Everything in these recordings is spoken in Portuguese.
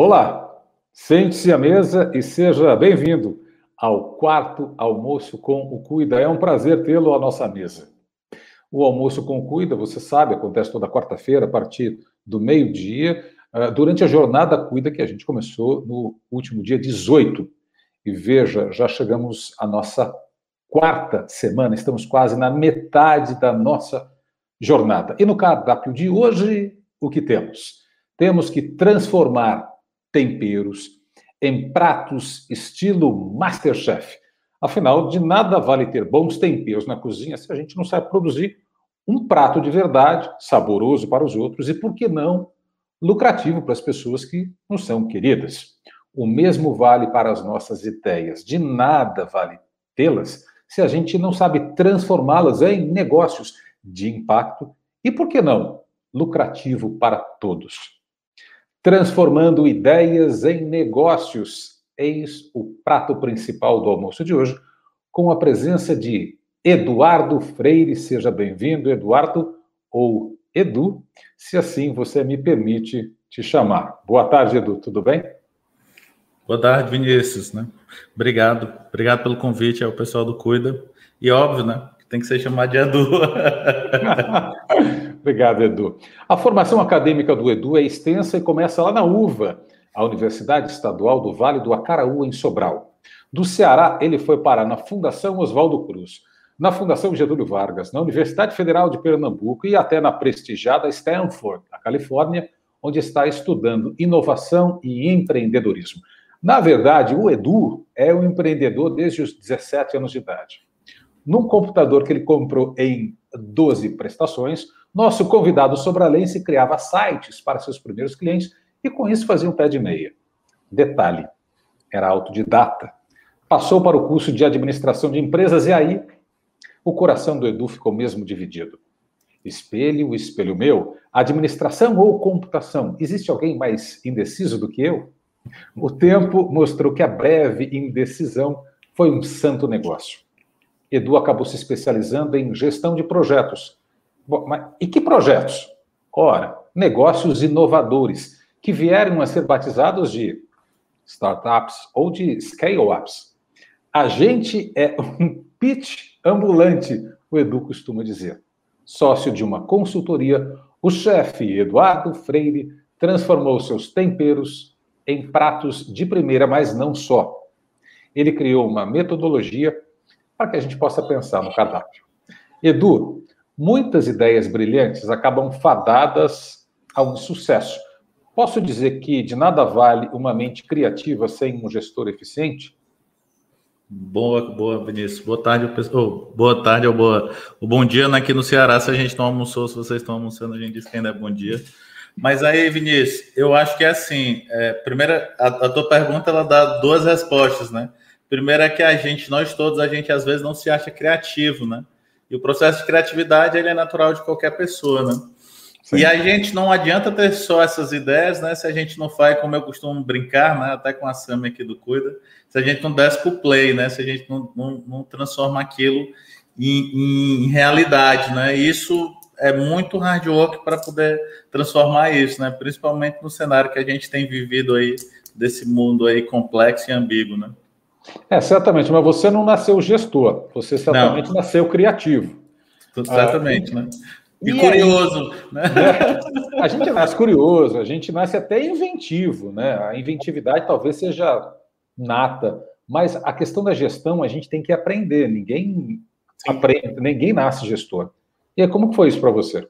Olá, sente-se à mesa e seja bem-vindo ao quarto almoço com o Cuida. É um prazer tê-lo à nossa mesa. O almoço com o Cuida, você sabe, acontece toda quarta-feira a partir do meio-dia, ah, durante a jornada Cuida que a gente começou no último dia 18. E veja, já chegamos à nossa quarta semana, estamos quase na metade da nossa jornada. E no cardápio de hoje, o que temos? Temos que transformar temperos em pratos estilo Masterchef. Afinal, de nada vale ter bons temperos na cozinha se a gente não sabe produzir um prato de verdade, saboroso para os outros e, por que não, lucrativo para as pessoas que nos são queridas. O mesmo vale para as nossas ideias. De nada vale tê-las se a gente não sabe transformá-las em negócios de impacto e, por que não, lucrativo para todos transformando ideias em negócios. Eis o prato principal do almoço de hoje, com a presença de Eduardo Freire. Seja bem-vindo, Eduardo, ou Edu, se assim você me permite te chamar. Boa tarde, Edu, tudo bem? Boa tarde, Vinícius. Né? Obrigado, obrigado pelo convite ao pessoal do Cuida. E óbvio, né? Tem que ser chamado de Edu. Obrigado, Edu. A formação acadêmica do Edu é extensa e começa lá na UVA, a Universidade Estadual do Vale do Acaraú, em Sobral. Do Ceará, ele foi parar na Fundação Oswaldo Cruz, na Fundação Getúlio Vargas, na Universidade Federal de Pernambuco e até na prestigiada Stanford, na Califórnia, onde está estudando inovação e empreendedorismo. Na verdade, o Edu é um empreendedor desde os 17 anos de idade. Num computador que ele comprou em 12 prestações, nosso convidado sobralense criava sites para seus primeiros clientes e com isso fazia um pé de meia. Detalhe, era autodidata. Passou para o curso de administração de empresas e aí o coração do Edu ficou mesmo dividido. Espelho, espelho meu, administração ou computação? Existe alguém mais indeciso do que eu? O tempo mostrou que a breve indecisão foi um santo negócio. Edu acabou se especializando em gestão de projetos, Bom, mas, e que projetos? Ora, negócios inovadores, que vieram a ser batizados de startups ou de scale-ups. A gente é um pitch ambulante, o Edu costuma dizer. Sócio de uma consultoria, o chefe Eduardo Freire transformou seus temperos em pratos de primeira, mas não só. Ele criou uma metodologia para que a gente possa pensar no cardápio. Edu, muitas ideias brilhantes acabam fadadas ao sucesso. Posso dizer que de nada vale uma mente criativa sem um gestor eficiente? Boa, boa, Vinícius. Boa tarde, oh, boa tarde ou boa, o bom dia né, aqui no Ceará. Se a gente não almoçou, se vocês estão almoçando, a gente diz que ainda é bom dia. Mas aí, Vinícius, eu acho que é assim. É, primeira, a, a tua pergunta ela dá duas respostas, né? Primeiro é que a gente, nós todos, a gente às vezes não se acha criativo, né? E o processo de criatividade ele é natural de qualquer pessoa, né? Sim. E a gente não adianta ter só essas ideias, né? Se a gente não faz, como eu costumo brincar, né? Até com a Sam aqui do Cuida, se a gente não desce para o play, né? Se a gente não, não, não transforma aquilo em, em, realidade, né? Isso é muito hard work para poder transformar isso, né? Principalmente no cenário que a gente tem vivido aí desse mundo aí complexo e ambíguo, né? É, certamente, mas você não nasceu gestor, você certamente não. nasceu criativo. Certamente, ah, né? E, e curioso, aí, né? né? A gente nasce curioso, a gente nasce até inventivo, né? A inventividade talvez seja nata, mas a questão da gestão a gente tem que aprender. Ninguém Sim. aprende, ninguém nasce gestor. E aí, como foi isso para você?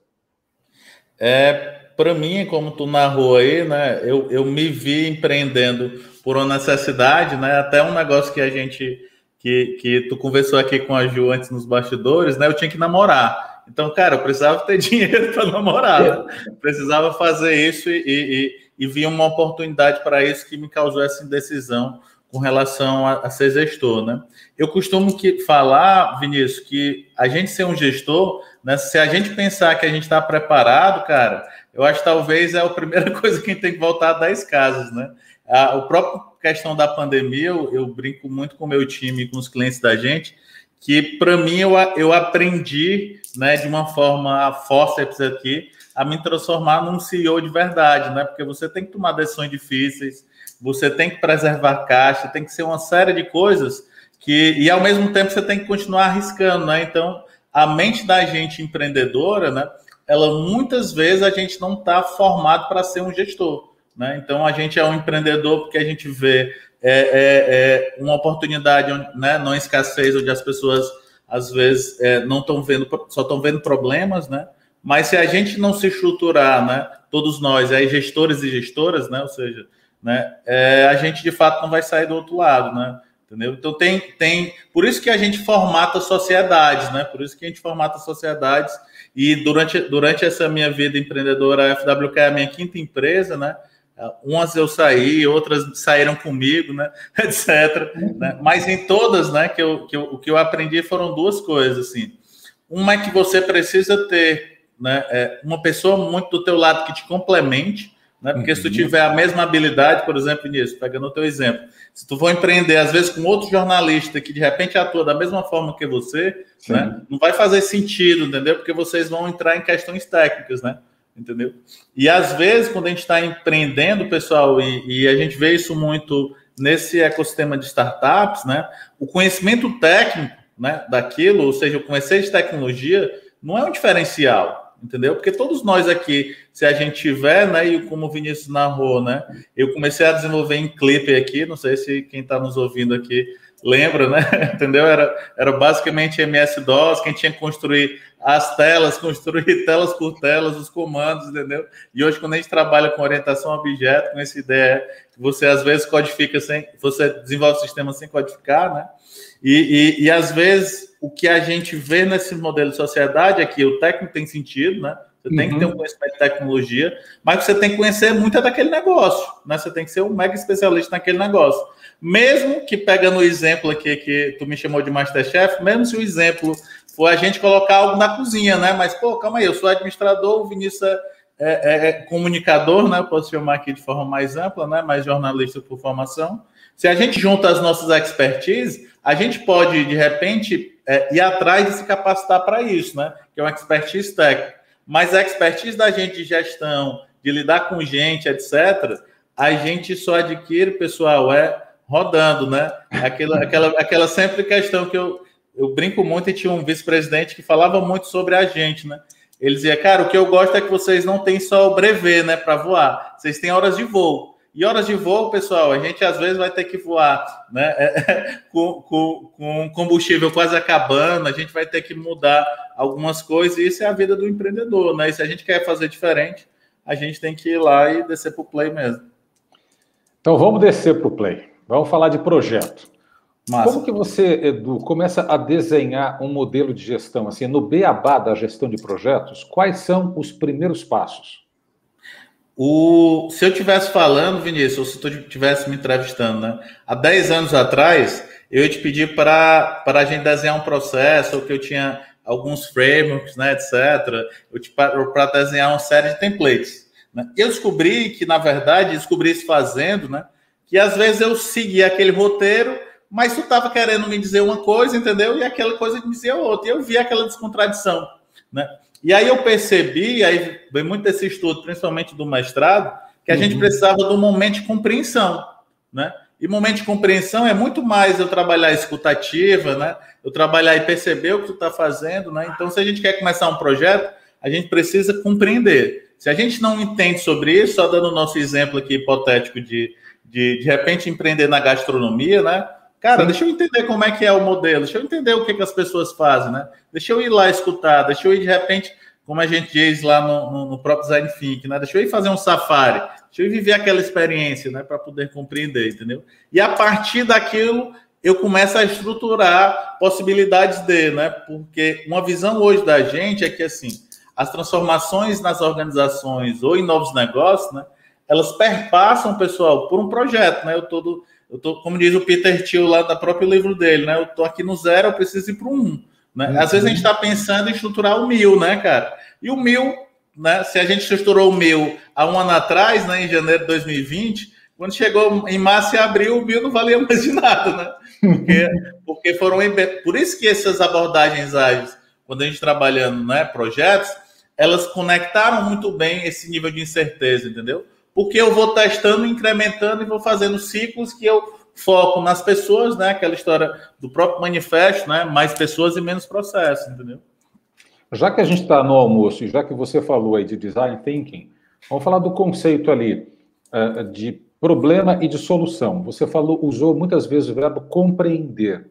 É, para mim, como tu narrou aí, né? Eu, eu me vi empreendendo por uma necessidade, né? Até um negócio que a gente que, que tu conversou aqui com a Ju antes nos bastidores, né? Eu tinha que namorar. Então, cara, eu precisava ter dinheiro para namorar. Né? Precisava fazer isso e, e, e vi uma oportunidade para isso que me causou essa indecisão com relação a, a, ser gestor, né? Eu costumo que falar, Vinícius, que a gente ser um gestor, né? Se a gente pensar que a gente está preparado, cara, eu acho que talvez é a primeira coisa que a gente tem que voltar a 10 casas, né? A, o próprio questão da pandemia, eu, eu brinco muito com o meu time, com os clientes da gente, que para mim eu, eu aprendi, né, de uma forma forceps aqui, a me transformar num CEO de verdade, né? Porque você tem que tomar decisões difíceis, você tem que preservar caixa, tem que ser uma série de coisas que e ao mesmo tempo você tem que continuar arriscando, né? Então, a mente da gente empreendedora, né? Ela muitas vezes a gente não está formado para ser um gestor, né? Então a gente é um empreendedor porque a gente vê é, é, é uma oportunidade, né? Não escassez onde as pessoas às vezes é, não estão vendo, só estão vendo problemas, né? Mas se a gente não se estruturar, né, todos nós, aí gestores e gestoras, né, ou seja, né, é, a gente de fato não vai sair do outro lado, né? Entendeu? Então tem, tem, por isso que a gente formata sociedades, né? Por isso que a gente formata sociedades e durante, durante essa minha vida empreendedora, a FWK é a minha quinta empresa, né? Umas eu saí, outras saíram comigo, né? Etc. Né? Mas em todas, né? Que eu, que eu, o que eu aprendi foram duas coisas, assim. Uma é que você precisa ter né, é, uma pessoa muito do teu lado que te complemente, né? Porque uhum. se tu uhum. tiver a mesma habilidade, por exemplo, nisso, pegando o teu exemplo, se tu for empreender, às vezes, com outro jornalista que de repente atua da mesma forma que você, né? Não vai fazer sentido, entendeu? Porque vocês vão entrar em questões técnicas, né? Entendeu? E às vezes, quando a gente está empreendendo, pessoal, e, e a gente vê isso muito nesse ecossistema de startups, né? O conhecimento técnico, né, daquilo, ou seja, o conhecimento de tecnologia, não é um diferencial entendeu? Porque todos nós aqui, se a gente tiver, né, e como o Vinícius narrou, né, eu comecei a desenvolver em clipe aqui, não sei se quem está nos ouvindo aqui lembra, né, entendeu? Era, era basicamente MS-DOS, quem tinha que construir as telas, construir telas por telas, os comandos, entendeu? E hoje, quando a gente trabalha com orientação a objeto, com essa ideia que você às vezes codifica sem, você desenvolve o sistema sem codificar, né? E, e, e às vezes o que a gente vê nesse modelo de sociedade é que o técnico tem sentido, né? Você tem uhum. que ter um uhum. conhecimento de tecnologia, mas você tem que conhecer muito daquele negócio, né? Você tem que ser um mega especialista naquele negócio. Mesmo que pegando o exemplo aqui que tu me chamou de Masterchef, mesmo se o exemplo for a gente colocar algo na cozinha, né? Mas, pô, calma aí, eu sou administrador, o Vinícius é, é, é comunicador, né? Eu posso chamar aqui de forma mais ampla, né? Mais jornalista por formação. Se a gente junta as nossas expertise, a gente pode, de repente, é, ir atrás de se capacitar para isso, né? Que é uma expertise técnica. Mas a expertise da gente de gestão, de lidar com gente, etc., a gente só adquire, pessoal, é rodando, né? Aquela, aquela, aquela sempre questão que eu, eu brinco muito e tinha um vice-presidente que falava muito sobre a gente, né? Ele dizia, cara, o que eu gosto é que vocês não têm só o brevet, né, para voar, vocês têm horas de voo. E horas de voo, pessoal, a gente às vezes vai ter que voar né, com, com, com combustível quase acabando, a gente vai ter que mudar algumas coisas, e isso é a vida do empreendedor, né? E se a gente quer fazer diferente, a gente tem que ir lá e descer para o play mesmo. Então vamos descer para o play. Vamos falar de projeto. Massa. Como que você, Edu, começa a desenhar um modelo de gestão? Assim, no beabá da gestão de projetos, quais são os primeiros passos? O, se eu tivesse falando, Vinícius, ou se tu estivesse me entrevistando, né? Há 10 anos atrás, eu ia te pedir para a gente desenhar um processo, ou que eu tinha alguns frameworks, né, etc. Para desenhar uma série de templates. Né? Eu descobri que, na verdade, descobri isso fazendo, né? Que às vezes eu seguia aquele roteiro, mas tu estava querendo me dizer uma coisa, entendeu? E aquela coisa me dizia outra. E eu vi aquela descontradição, né? E aí eu percebi, aí vem muito desse estudo, principalmente do mestrado, que a uhum. gente precisava um momento de compreensão, né? E momento de compreensão é muito mais eu trabalhar escutativa, né? Eu trabalhar e perceber o que tu está fazendo, né? Então, se a gente quer começar um projeto, a gente precisa compreender. Se a gente não entende sobre isso, só dando o nosso exemplo aqui hipotético de, de, de repente, empreender na gastronomia, né? Cara, Sim. deixa eu entender como é que é o modelo, deixa eu entender o que, que as pessoas fazem, né? Deixa eu ir lá escutar, deixa eu ir de repente, como a gente diz lá no, no, no próprio Design Think, né? Deixa eu ir fazer um safari, deixa eu ir viver aquela experiência, né? Para poder compreender, entendeu? E a partir daquilo, eu começo a estruturar possibilidades de, né? Porque uma visão hoje da gente é que, assim, as transformações nas organizações ou em novos negócios, né? Elas perpassam, pessoal, por um projeto, né? Eu todo eu tô, como diz o Peter Thiel lá da próprio livro dele, né? Eu tô aqui no zero, eu preciso ir para um. Né? Uhum. Às vezes a gente está pensando em estruturar o mil, né, cara? E o mil, né? Se a gente estruturou o mil há um ano atrás, né, em janeiro de 2020, quando chegou em março e abril, o mil não valia mais de nada, né? Porque, porque foram por isso que essas abordagens ágeis, quando a gente trabalhando, né, projetos, elas conectaram muito bem esse nível de incerteza, entendeu? Porque eu vou testando, incrementando e vou fazendo ciclos que eu foco nas pessoas, né? Aquela história do próprio manifesto, né? Mais pessoas e menos processo, entendeu? Já que a gente está no almoço e já que você falou aí de design thinking, vamos falar do conceito ali uh, de problema e de solução. Você falou, usou muitas vezes o verbo compreender.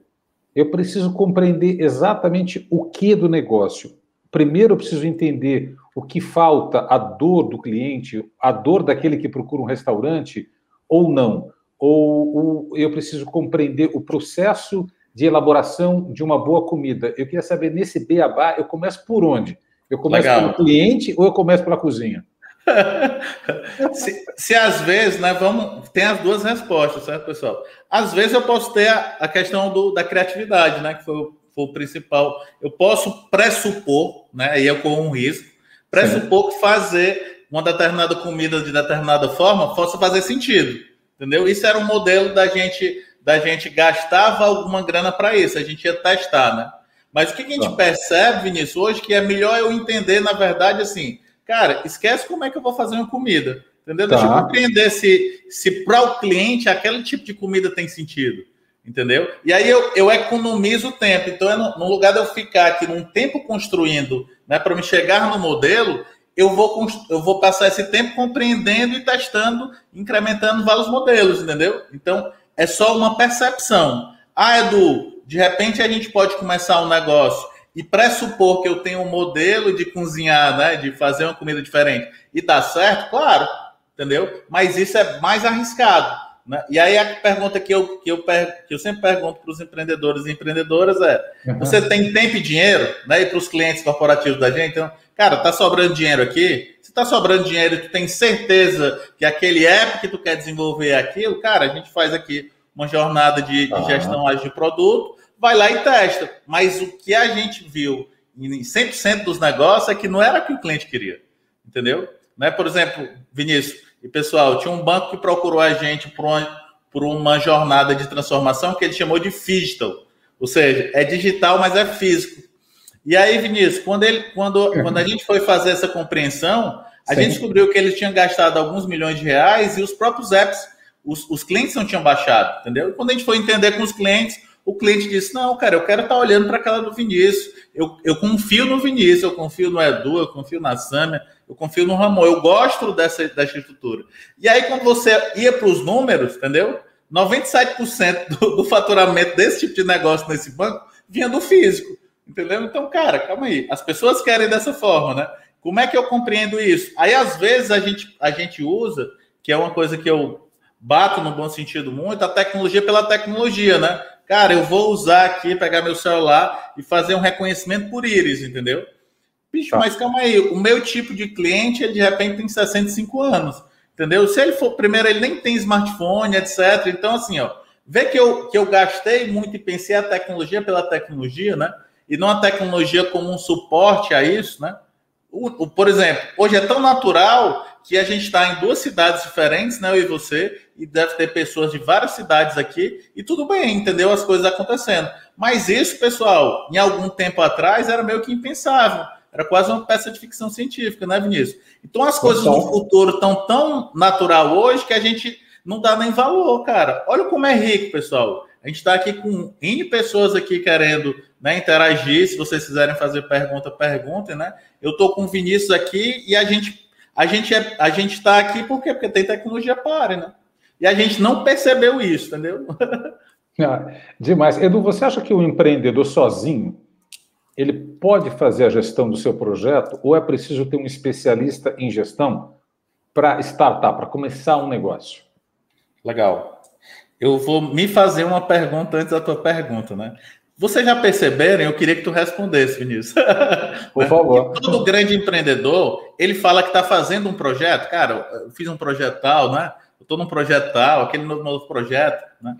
Eu preciso compreender exatamente o que do negócio. Primeiro eu preciso entender o que falta, a dor do cliente, a dor daquele que procura um restaurante ou não. Ou, ou eu preciso compreender o processo de elaboração de uma boa comida. Eu queria saber, nesse beabá, eu começo por onde? Eu começo Legal. pelo cliente ou eu começo pela cozinha? se, se, às vezes, né, vamos, tem as duas respostas, certo, pessoal? Às vezes eu posso ter a, a questão do, da criatividade, né, que foi, foi, o principal. Eu posso pressupor, né, aí eu corro um risco, pressupor que fazer uma determinada comida de determinada forma possa fazer sentido, entendeu? Isso era um modelo da gente da gente gastava alguma grana para isso, a gente ia testar, né? Mas o que a gente tá. percebe, Vinícius, hoje que é melhor eu entender, na verdade, assim, cara, esquece como é que eu vou fazer uma comida, entendeu? Tá. Deixa eu tá. compreender se, se para o cliente aquele tipo de comida tem sentido, entendeu? E aí eu, eu economizo tempo. Então, é no, lugar de eu ficar aqui num tempo construindo, né, para me chegar no modelo, eu vou, eu vou passar esse tempo compreendendo e testando, incrementando vários modelos, entendeu? Então, é só uma percepção. Ah, Edu, de repente a gente pode começar um negócio e pressupor que eu tenho um modelo de cozinhar, né, de fazer uma comida diferente e dá certo, claro, entendeu? Mas isso é mais arriscado. Né? E aí a pergunta que eu, que eu, que eu sempre pergunto para os empreendedores e empreendedoras é: uhum. você tem tempo e dinheiro? Né? E para os clientes corporativos da gente, então, cara, tá sobrando dinheiro aqui? Se tá sobrando dinheiro e tu tem certeza que aquele app que tu quer desenvolver é aquilo, cara, a gente faz aqui uma jornada de, de gestão ágil de produto, vai lá e testa. Mas o que a gente viu em 100% dos negócios é que não era o que o cliente queria. Entendeu? Né? Por exemplo, Vinícius, e pessoal, tinha um banco que procurou a gente por uma, por uma jornada de transformação que ele chamou de digital. Ou seja, é digital, mas é físico. E aí, Vinícius, quando, ele, quando, quando a gente foi fazer essa compreensão, a Sim. gente descobriu que eles tinham gastado alguns milhões de reais e os próprios apps, os, os clientes não tinham baixado, entendeu? E quando a gente foi entender com os clientes, o cliente disse: Não, cara, eu quero estar olhando para aquela do Vinícius. Eu, eu confio no Vinícius, eu confio no Edu, eu confio na Sâmia, eu confio no Ramon, eu gosto dessa, dessa estrutura. E aí, quando você ia para os números, entendeu? 97% do, do faturamento desse tipo de negócio nesse banco vinha do físico. Entendeu? Então, cara, calma aí. As pessoas querem dessa forma, né? Como é que eu compreendo isso? Aí, às vezes, a gente, a gente usa, que é uma coisa que eu bato no bom sentido muito, a tecnologia pela tecnologia, né? Cara, eu vou usar aqui, pegar meu celular e fazer um reconhecimento por íris, entendeu? Bicho, tá. mas calma aí, o meu tipo de cliente, ele de repente tem 65 anos, entendeu? Se ele for, primeiro, ele nem tem smartphone, etc. Então, assim, ó, vê que eu, que eu gastei muito e pensei a tecnologia pela tecnologia, né? E não a tecnologia como um suporte a isso, né? O, o, por exemplo, hoje é tão natural que a gente está em duas cidades diferentes, né? Eu e você, e deve ter pessoas de várias cidades aqui, e tudo bem, entendeu? As coisas acontecendo. Mas isso, pessoal, em algum tempo atrás era meio que impensável. Era quase uma peça de ficção científica, né, Vinícius? Então as coisas do futuro estão tão natural hoje que a gente não dá nem valor, cara. Olha como é rico, pessoal. A gente está aqui com N pessoas aqui querendo né, interagir. Se vocês quiserem fazer pergunta, perguntem, né? Eu estou com o Vinícius aqui e a gente a gente é, a gente está aqui por quê? Porque tem tecnologia para, né? E a gente não percebeu isso, entendeu? Ah, demais. Edu, você acha que o empreendedor sozinho ele pode fazer a gestão do seu projeto ou é preciso ter um especialista em gestão para startup, para começar um negócio? Legal. Eu vou me fazer uma pergunta antes da tua pergunta, né? Vocês já perceberam? Eu queria que tu respondesse, Vinícius. Por favor. todo grande empreendedor, ele fala que está fazendo um projeto. Cara, eu fiz um projeto tal, né? Eu estou num projeto tal, aquele novo, projeto, né?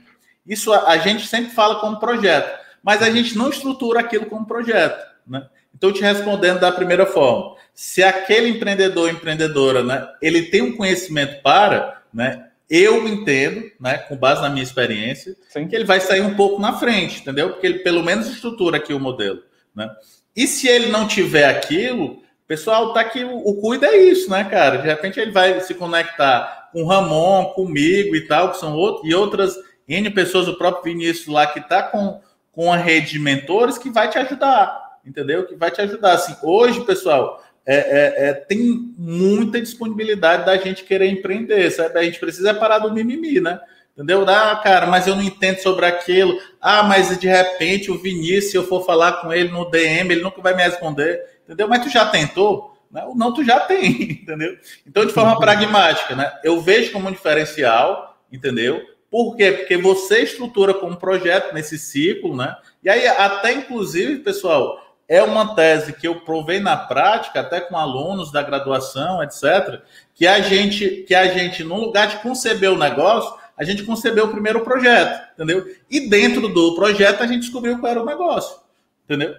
Isso a, a, gente sempre fala como projeto, mas a gente não estrutura aquilo como projeto, né? Então, te respondendo da primeira forma, se aquele empreendedor, empreendedora, né, ele tem um conhecimento para, né, eu entendo, né, com base na minha experiência, Sim. que ele vai sair um pouco na frente, entendeu? Porque ele pelo menos estrutura aqui o modelo, né? E se ele não tiver aquilo, pessoal, tá aqui o, o cuida é isso, né, cara? De repente ele vai se conectar com Ramon, comigo e tal, que são outros e outras N pessoas, o próprio Vinícius lá que tá com com a rede de mentores que vai te ajudar, entendeu? Que vai te ajudar. Assim, hoje, pessoal, é, é, é, tem muita disponibilidade da gente querer empreender, sabe? A gente precisa parar do mimimi, né? Entendeu? Ah, cara, mas eu não entendo sobre aquilo. Ah, mas de repente o Vinícius, se eu for falar com ele no DM, ele nunca vai me responder. Entendeu? Mas tu já tentou? Não, não tu já tem, entendeu? Então, de forma pragmática, né? Eu vejo como um diferencial, entendeu? Por quê? Porque você estrutura como projeto nesse ciclo, né? E aí, até inclusive, pessoal, é uma tese que eu provei na prática, até com alunos da graduação, etc., que a gente, que a gente, no lugar de conceber o negócio, a gente concebeu o primeiro projeto, entendeu? E dentro do projeto a gente descobriu qual era o negócio, entendeu?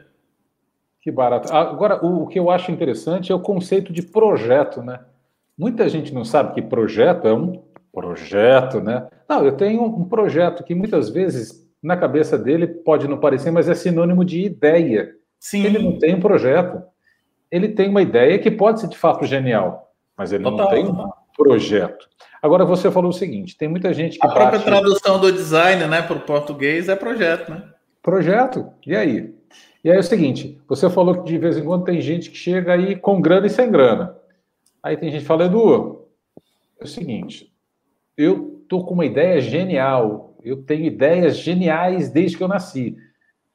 Que barato. Agora, o, o que eu acho interessante é o conceito de projeto, né? Muita gente não sabe que projeto é um projeto, né? Não, eu tenho um projeto que muitas vezes na cabeça dele pode não parecer, mas é sinônimo de ideia. Sim. Ele não tem um projeto. Ele tem uma ideia que pode ser de fato genial, mas ele Total. não tem um projeto. Agora você falou o seguinte: tem muita gente que. A própria tradução do design, né, para o português é projeto, né? Projeto. E aí? E aí é o seguinte: você falou que de vez em quando tem gente que chega aí com grana e sem grana. Aí tem gente que fala, Edu, é o seguinte: eu tô com uma ideia genial, eu tenho ideias geniais desde que eu nasci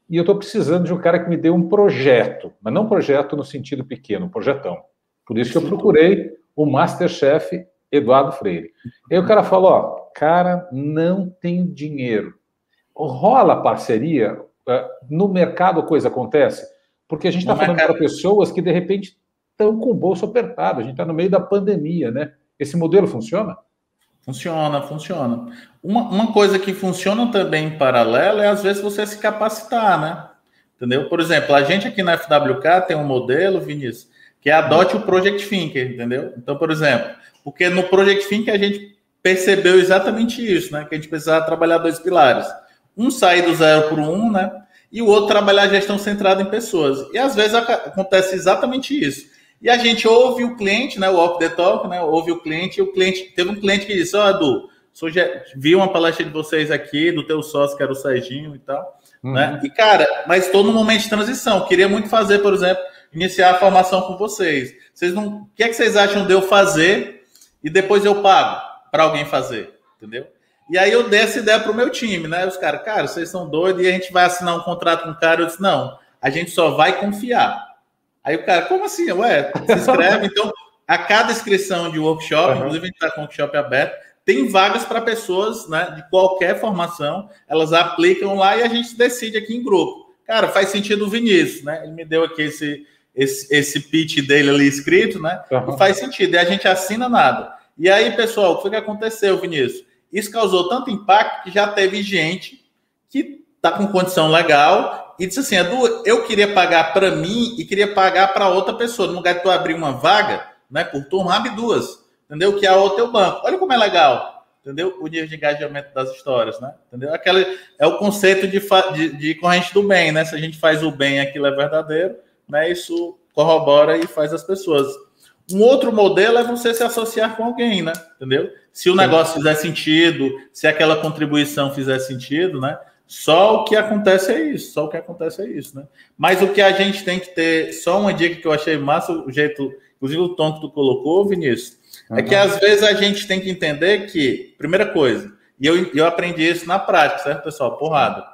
e eu estou precisando de um cara que me dê um projeto, mas não projeto no sentido pequeno, um projetão. Por isso que eu procurei o Masterchef Eduardo Freire. Aí o cara falou: ó, cara, não tem dinheiro. Rola parceria? É, no mercado a coisa acontece? Porque a gente está falando para pessoas que de repente estão com o bolso apertado, a gente está no meio da pandemia, né? Esse modelo funciona? Funciona, funciona. Uma, uma coisa que funciona também em paralelo é, às vezes, você se capacitar, né? Entendeu? Por exemplo, a gente aqui na FWK tem um modelo, Vinícius, que é adote o Project Thinker, entendeu? Então, por exemplo, porque no Project Thinker a gente percebeu exatamente isso, né? Que a gente precisava trabalhar dois pilares. Um sair do zero para um, né? E o outro trabalhar a gestão centrada em pessoas. E às vezes acontece exatamente isso. E a gente ouve o cliente, né, o off the talk, né, ouve o cliente, e o cliente, teve um cliente que disse, ó, oh, Edu, vi uma palestra de vocês aqui, do teu sócio, que era o Serginho e tal, uhum. né, e cara, mas estou no momento de transição, queria muito fazer, por exemplo, iniciar a formação com vocês. Vocês não, o que é que vocês acham de eu fazer e depois eu pago para alguém fazer, entendeu? E aí eu dei essa ideia para o meu time, né? Os caras, cara, vocês são doidos e a gente vai assinar um contrato com o cara. Eu disse, não, a gente só vai confiar. Aí o cara, como assim? Ué, se inscreve. então, a cada inscrição de workshop, uhum. inclusive a gente está com o workshop aberto, tem vagas para pessoas né, de qualquer formação, elas aplicam lá e a gente decide aqui em grupo. Cara, faz sentido o Vinícius, né? Ele me deu aqui esse, esse, esse pitch dele ali escrito, né? Uhum. E faz sentido, e a gente assina nada. E aí, pessoal, o que aconteceu, Vinícius? Isso causou tanto impacto que já teve gente que está com condição legal e disse assim: Edu, eu queria pagar para mim e queria pagar para outra pessoa. No lugar de tu abrir uma vaga, né, por turno, abre duas, entendeu? Que é o banco. Olha como é legal, entendeu? O nível de engajamento das histórias, né? Entendeu? Aquela, é o conceito de, de, de corrente do bem, né? Se a gente faz o bem aquilo é verdadeiro, né? Isso corrobora e faz as pessoas. Um outro modelo é você se associar com alguém, né? Entendeu? Se o negócio fizer sentido, se aquela contribuição fizer sentido, né? Só o que acontece é isso, só o que acontece é isso, né? Mas o que a gente tem que ter, só uma dica que eu achei massa, o jeito, inclusive o tom que tu colocou, Vinícius, uhum. é que às vezes a gente tem que entender que, primeira coisa, e eu, eu aprendi isso na prática, certo, pessoal? Porrada.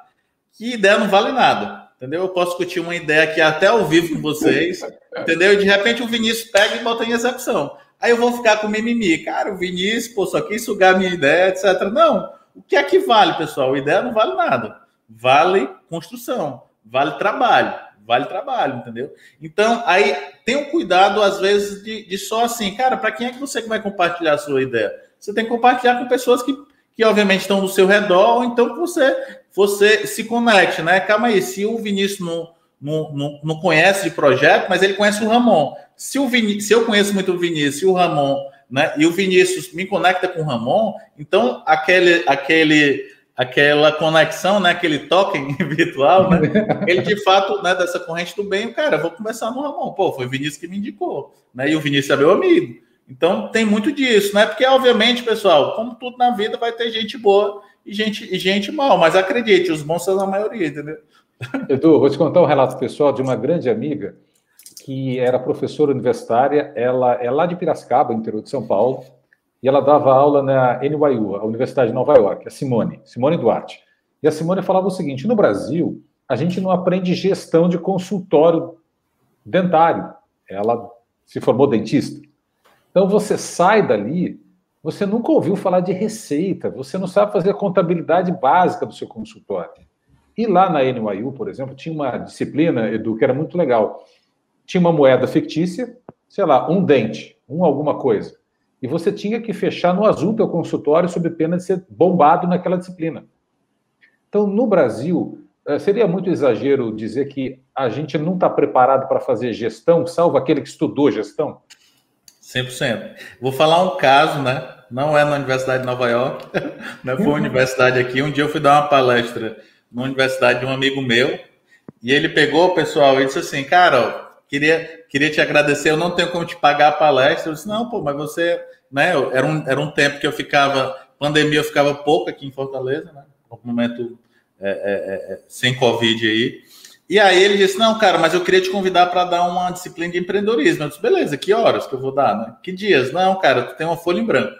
Que ideia não vale nada, entendeu? Eu posso discutir uma ideia aqui até ao vivo com vocês, entendeu? E de repente o Vinícius pega e bota em execução. Aí eu vou ficar com mimimi. Cara, o Vinícius, pô, só quis sugar minha ideia, etc. Não. O que é que vale, pessoal? A ideia não vale nada. Vale construção, vale trabalho, vale trabalho, entendeu? Então, aí tem um cuidado, às vezes, de, de só assim, cara, para quem é que você vai compartilhar a sua ideia? Você tem que compartilhar com pessoas que, que obviamente, estão do seu redor, ou então que você, você se conecte, né? Calma aí, se o Vinícius não, não, não, não conhece de projeto, mas ele conhece o Ramon. Se, o Viní se eu conheço muito o Vinícius e o Ramon né? E o Vinícius me conecta com o Ramon, então aquele, aquele, aquela conexão, né? Aquele token virtual, né? Ele de fato, né? Dessa corrente do bem, cara, vou conversar no Ramon. Pô, foi o Vinícius que me indicou, né? E o Vinícius é meu amigo. Então tem muito disso, né? Porque obviamente, pessoal, como tudo na vida, vai ter gente boa e gente, e gente mal, mas acredite, os bons são a maioria, entendeu? Edu, vou te contar um relato pessoal de uma grande amiga que era professora universitária, ela é lá de Piracicaba, interior de São Paulo, e ela dava aula na NYU, a Universidade de Nova York, a Simone, Simone Duarte. E a Simone falava o seguinte: no Brasil, a gente não aprende gestão de consultório dentário. Ela se formou dentista. Então você sai dali, você nunca ouviu falar de receita, você não sabe fazer a contabilidade básica do seu consultório. E lá na NYU, por exemplo, tinha uma disciplina, Edu, que era muito legal. Tinha uma moeda fictícia, sei lá, um dente, um alguma coisa. E você tinha que fechar no azul teu consultório sob pena de ser bombado naquela disciplina. Então, no Brasil, eh, seria muito exagero dizer que a gente não está preparado para fazer gestão, salvo aquele que estudou gestão? 100%. Vou falar um caso, né? Não é na Universidade de Nova York, né? foi uma universidade aqui. Um dia eu fui dar uma palestra na universidade de um amigo meu, e ele pegou, pessoal, e disse assim, cara, queria, queria te agradecer, eu não tenho como te pagar a palestra. Eu disse, não, pô, mas você, né, era um, era um tempo que eu ficava, pandemia eu ficava pouco aqui em Fortaleza, né, no momento é, é, é, é, sem Covid aí. E aí ele disse, não, cara, mas eu queria te convidar para dar uma disciplina de empreendedorismo. Eu disse, beleza, que horas que eu vou dar, né? Que dias? Não, cara, tu tem uma folha em branco.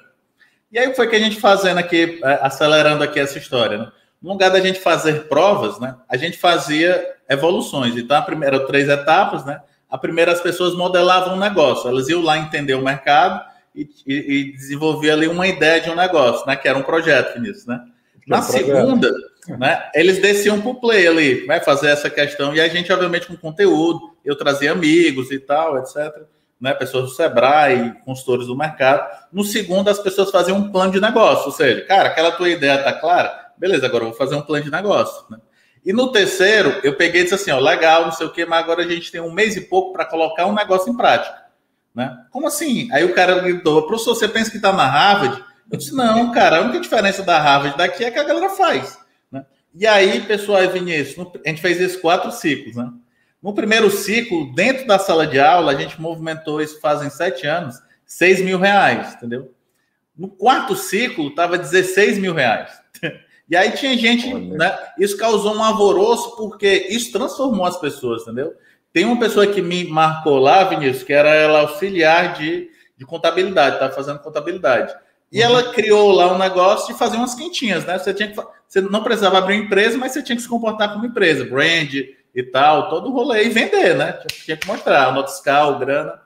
E aí foi que a gente fazendo aqui, é, acelerando aqui essa história, né? no lugar da gente fazer provas, né, a gente fazia evoluções. Então, a primeira, eram três etapas, né? A primeira, as pessoas modelavam um negócio, elas iam lá entender o mercado e, e, e desenvolver ali uma ideia de um negócio, né? Que era um projeto nisso, né? Na segunda, né, eles desciam para o play ali, vai né, fazer essa questão, e a gente, obviamente, com conteúdo, eu trazia amigos e tal, etc. Né, pessoas do Sebrae, consultores do mercado. No segundo, as pessoas faziam um plano de negócio, ou seja, cara, aquela tua ideia está clara? Beleza, agora eu vou fazer um plano de negócio. Né? E no terceiro, eu peguei e disse assim: ó, legal, não sei o quê, mas agora a gente tem um mês e pouco para colocar um negócio em prática. Né? Como assim? Aí o cara gritou: professor, você pensa que está na Harvard? Eu disse: não, cara, a única diferença da Harvard daqui é que a galera faz. E aí, pessoal, Vinícius, a gente fez esses quatro ciclos. Né? No primeiro ciclo, dentro da sala de aula, a gente movimentou isso fazem sete anos, 6 mil reais, entendeu? No quarto ciclo, estava 16 mil reais. E aí tinha gente, né? Isso causou um alvoroço porque isso transformou as pessoas, entendeu? Tem uma pessoa que me marcou lá, Vinícius, que era ela auxiliar de, de contabilidade, estava fazendo contabilidade. E uhum. ela criou lá um negócio de fazer umas quentinhas, né? Você tinha que, você não precisava abrir uma empresa, mas você tinha que se comportar como empresa, brand e tal, todo o rolê e vender, né? Tinha que mostrar, nota fiscal, grana.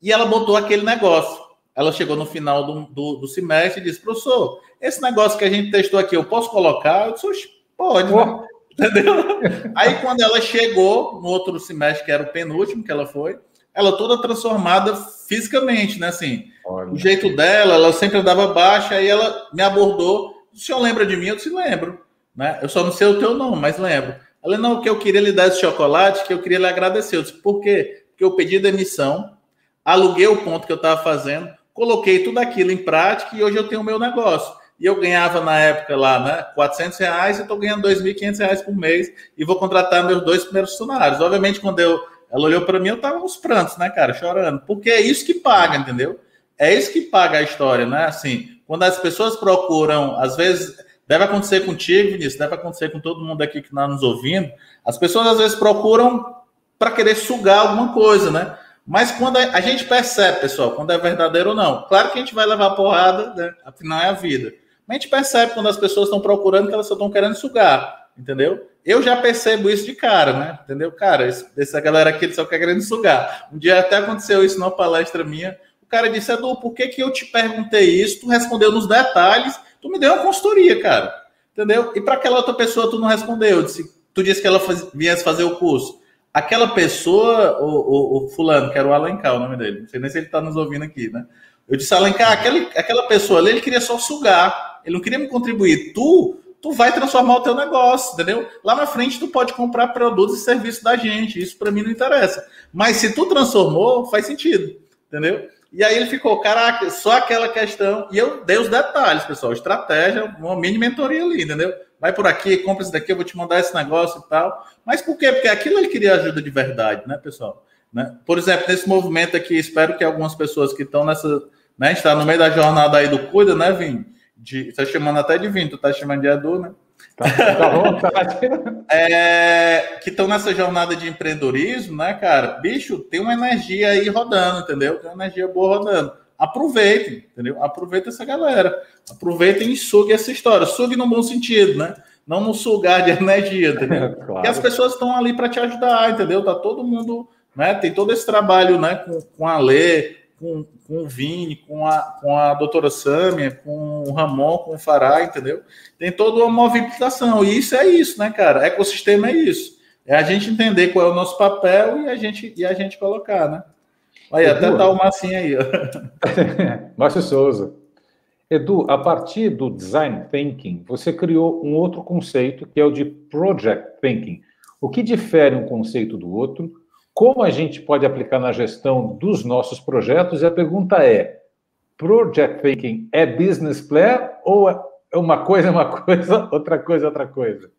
E ela botou aquele negócio. Ela chegou no final do, do, do semestre e disse, professor, esse negócio que a gente testou aqui, eu posso colocar? Eu disse, pode, né? Entendeu? Aí, quando ela chegou no outro semestre, que era o penúltimo que ela foi, ela toda transformada fisicamente, né? Assim, Olha. o jeito dela, ela sempre andava baixa, aí ela me abordou. O senhor lembra de mim? Eu disse, lembro. Né? Eu só não sei o teu nome, mas lembro. Ela, não, que eu queria lhe dar esse chocolate, que eu queria lhe agradecer. Eu disse, por quê? Porque eu pedi demissão, aluguei o ponto que eu estava fazendo, coloquei tudo aquilo em prática e hoje eu tenho o meu negócio. E eu ganhava na época lá, né, 400 reais, e estou ganhando 2.500 reais por mês e vou contratar meus dois primeiros funcionários. Obviamente, quando eu, ela olhou para mim, eu estava nos prantos, né, cara, chorando, porque é isso que paga, entendeu? É isso que paga a história, né? Assim, quando as pessoas procuram, às vezes, deve acontecer contigo, Vinícius, deve acontecer com todo mundo aqui que está nos ouvindo, as pessoas às vezes procuram para querer sugar alguma coisa, né? Mas quando a, gente percebe, pessoal, quando é verdadeiro ou não, claro que a gente vai levar porrada, né? afinal é a vida. Mas a gente percebe quando as pessoas estão procurando que elas só estão querendo sugar, entendeu? Eu já percebo isso de cara, né? Entendeu? Cara, essa galera aqui só quer querendo sugar. Um dia até aconteceu isso numa palestra minha. Cara disse, Edu, por que, que eu te perguntei isso? Tu respondeu nos detalhes, tu me deu uma consultoria, cara. Entendeu? E para aquela outra pessoa tu não respondeu. Disse, tu disse que ela faz, viesse fazer o curso aquela pessoa, o, o, o, fulano, que era o Alencar, o nome dele, não sei nem se ele está nos ouvindo aqui, né? Eu disse, Alencar, aquele, aquela pessoa ali, ele queria só sugar, ele não queria me contribuir. Tu, tu vai transformar o teu negócio, entendeu? Lá na frente tu pode comprar produtos e serviços da gente, isso para mim não interessa. Mas se tu transformou, faz sentido, entendeu? E aí ele ficou, caraca, só aquela questão. E eu dei os detalhes, pessoal. Estratégia, uma mini mentoria ali, entendeu? Vai por aqui, compra isso daqui, eu vou te mandar esse negócio e tal. Mas por quê? Porque aquilo ele queria ajuda de verdade, né, pessoal? Né? Por exemplo, nesse movimento aqui, espero que algumas pessoas que estão nessa. Né, está no meio da jornada aí do Cuida, né, Vim? De, tá chamando até de Vim, tu tá chamando de Edu, né? Tá, tá bom, tá é, que estão nessa jornada de empreendedorismo, né, cara? Bicho, tem uma energia aí rodando, entendeu? Tem uma energia boa rodando. Aproveitem, entendeu? Aproveitem essa galera. Aproveitem e sugue essa história. Sugue no bom sentido, né? Não no sugar de energia, entendeu? claro. Porque as pessoas estão ali para te ajudar, entendeu? Tá todo mundo, né? Tem todo esse trabalho, né? Com, com a Lê, com, com o Vini, com a, com a doutora Sâmia, com o Ramon, com o Fará, entendeu? Tem toda uma movimentação. E isso é isso, né, cara? Ecossistema é isso. É a gente entender qual é o nosso papel e a gente, e a gente colocar, né? Aí, Edu, até tá o Massinho aí. Márcio Souza. Edu, a partir do design thinking, você criou um outro conceito que é o de project thinking. O que difere um conceito do outro? Como a gente pode aplicar na gestão dos nossos projetos? E a pergunta é: project thinking é business plan ou é uma coisa é uma coisa, outra coisa é outra coisa?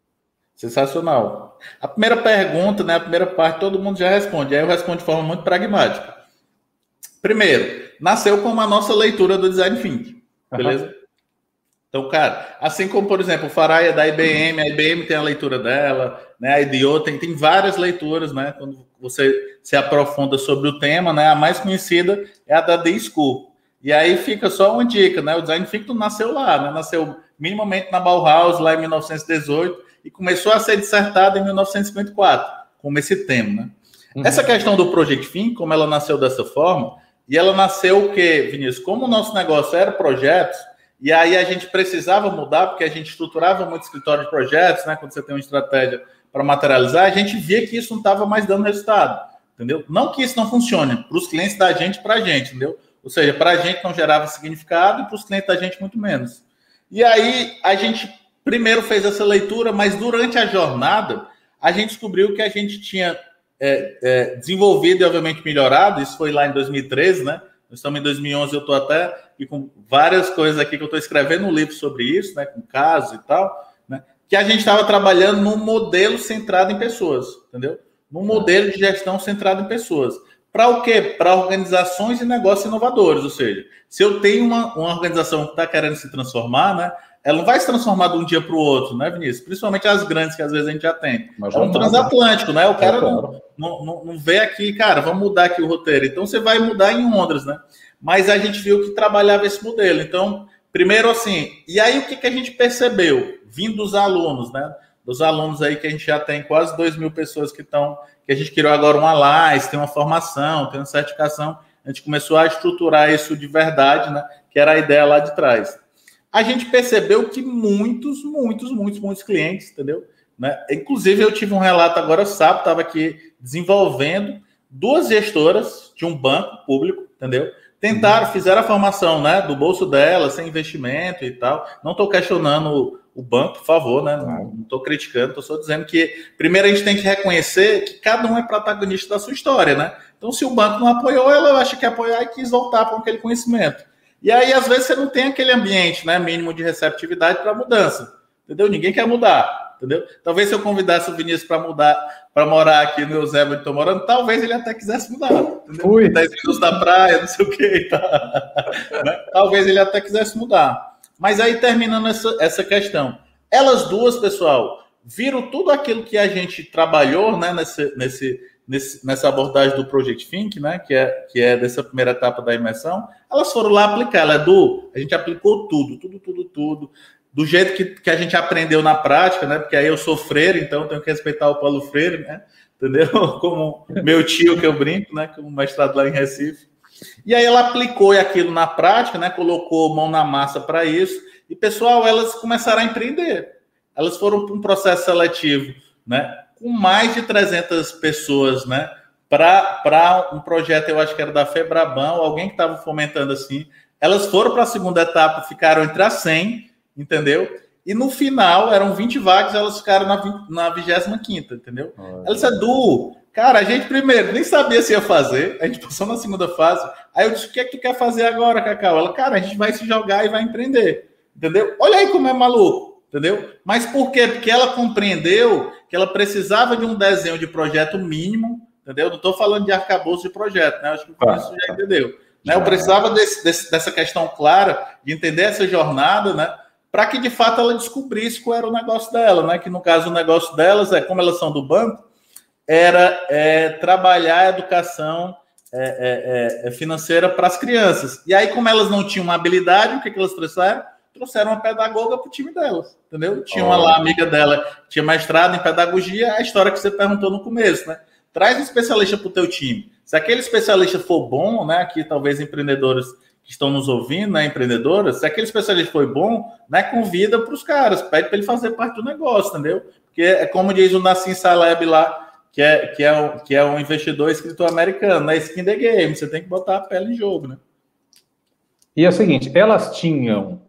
Sensacional. A primeira pergunta, né, a primeira parte, todo mundo já responde. Aí eu respondo de forma muito pragmática. Primeiro, nasceu com a nossa leitura do design thinking, beleza? Uhum. Então, cara, assim como, por exemplo, o Farai é da IBM, a IBM tem a leitura dela, né? A IDEO tem, tem várias leituras, né? Quando você se aprofunda sobre o tema, né? A mais conhecida é a da The School. E aí fica só uma dica, né? O design thinking nasceu lá, né? Nasceu minimamente na Bauhaus, lá em 1918, e começou a ser dissertado em 1954, como esse tema, né? Uhum. Essa questão do Project Think, como ela nasceu dessa forma, e ela nasceu o quê, Vinícius? Como o nosso negócio era projetos, e aí a gente precisava mudar, porque a gente estruturava muito escritório de projetos, né? Quando você tem uma estratégia para materializar, a gente via que isso não estava mais dando resultado, entendeu? Não que isso não funcione para os clientes da gente, para a gente, entendeu? Ou seja, para a gente não gerava significado e para os clientes da gente muito menos. E aí a gente primeiro fez essa leitura, mas durante a jornada a gente descobriu que a gente tinha é, é, desenvolvido e obviamente melhorado. Isso foi lá em 2013, né? Estamos em 2011, eu estou até e com várias coisas aqui que eu estou escrevendo um livro sobre isso, né? Com casos e tal que a gente estava trabalhando num modelo centrado em pessoas, entendeu? Num modelo de gestão centrado em pessoas. Para o quê? Para organizações e negócios inovadores. Ou seja, se eu tenho uma, uma organização que está querendo se transformar, né? Ela não vai se transformar de um dia para o outro, né, Vinícius? Principalmente as grandes que às vezes a gente já tem. Mas é um transatlântico, né? O cara é, não, não, não, não vê aqui, cara, vamos mudar aqui o roteiro. Então você vai mudar em ondas, né? Mas a gente viu que trabalhava esse modelo. Então, primeiro assim, e aí o que, que a gente percebeu? vindo dos alunos, né? Dos alunos aí que a gente já tem quase 2 mil pessoas que estão, que a gente criou agora uma LAIS, tem uma formação, tem uma certificação. A gente começou a estruturar isso de verdade, né? Que era a ideia lá de trás. A gente percebeu que muitos, muitos, muitos, muitos clientes, entendeu? Né? Inclusive, eu tive um relato agora, sábado, estava aqui desenvolvendo duas gestoras de um banco público, entendeu? Tentaram, uhum. fizeram a formação né, do bolso dela, sem investimento e tal. Não estou questionando o banco, por favor, né? Não estou criticando, estou só dizendo que primeiro a gente tem que reconhecer que cada um é protagonista da sua história, né? Então, se o banco não apoiou, ela acha que apoiar e quis voltar com aquele conhecimento. E aí, às vezes, você não tem aquele ambiente né, mínimo de receptividade para mudança. Entendeu? Ninguém quer mudar. Entendeu? Talvez se eu convidasse o Vinícius para mudar, para morar aqui no Eusébio de Tomorando, talvez ele até quisesse mudar. Entendeu? Ui. 10 minutos da praia, não sei o que. Tá. Talvez ele até quisesse mudar. Mas aí, terminando essa, essa questão, elas duas, pessoal, viram tudo aquilo que a gente trabalhou né, nesse, nesse, nesse, nessa abordagem do Project Think, né, que, é, que é dessa primeira etapa da imersão, elas foram lá aplicar. Ela, Edu, a gente aplicou tudo, tudo, tudo, tudo, do jeito que, que a gente aprendeu na prática, né, porque aí eu sou freire, então tenho que respeitar o Paulo Freire, né, entendeu? Como meu tio que eu brinco, né, como mestrado lá em Recife. E aí ela aplicou aquilo na prática, né? Colocou mão na massa para isso. E, pessoal, elas começaram a empreender. Elas foram para um processo seletivo, né? Com mais de 300 pessoas, né? Para um projeto, eu acho que era da Febraban, alguém que estava fomentando assim. Elas foram para a segunda etapa, ficaram entre as 100, entendeu? E no final, eram 20 vagas, elas ficaram na, na 25, entendeu? Olha. Ela disse, Edu, cara, a gente primeiro nem sabia se ia fazer, a gente passou na segunda fase. Aí eu disse, o que é que tu quer fazer agora, Cacau? Ela, cara, a gente vai se jogar e vai empreender, entendeu? Olha aí como é maluco, entendeu? Mas por quê? Porque ela compreendeu que ela precisava de um desenho de projeto mínimo, entendeu? Não estou falando de arcabouço de projeto, né? Acho que ah, isso já entendeu. Né? Eu precisava desse, desse, dessa questão clara, de entender essa jornada, né? Para que de fato ela descobrisse qual era o negócio dela, né? Que no caso o negócio delas é, como elas são do banco, era é, trabalhar a educação é, é, é financeira para as crianças. E aí, como elas não tinham uma habilidade, o que, que elas trouxeram? Trouxeram uma pedagoga para o time delas, entendeu? Tinha uma lá, amiga dela, tinha mestrado em pedagogia, a história que você perguntou no começo, né? Traz um especialista para o teu time. Se aquele especialista for bom, né? Aqui talvez empreendedores que estão nos ouvindo, né, empreendedoras, se aquele especialista foi bom, né, convida para os caras, pede para ele fazer parte do negócio, entendeu? Porque é como diz o Nassim Saleb lá, que é, que é, um, que é um investidor escritor americano, na né, skin the game, você tem que botar a pele em jogo, né? E é o seguinte, elas tinham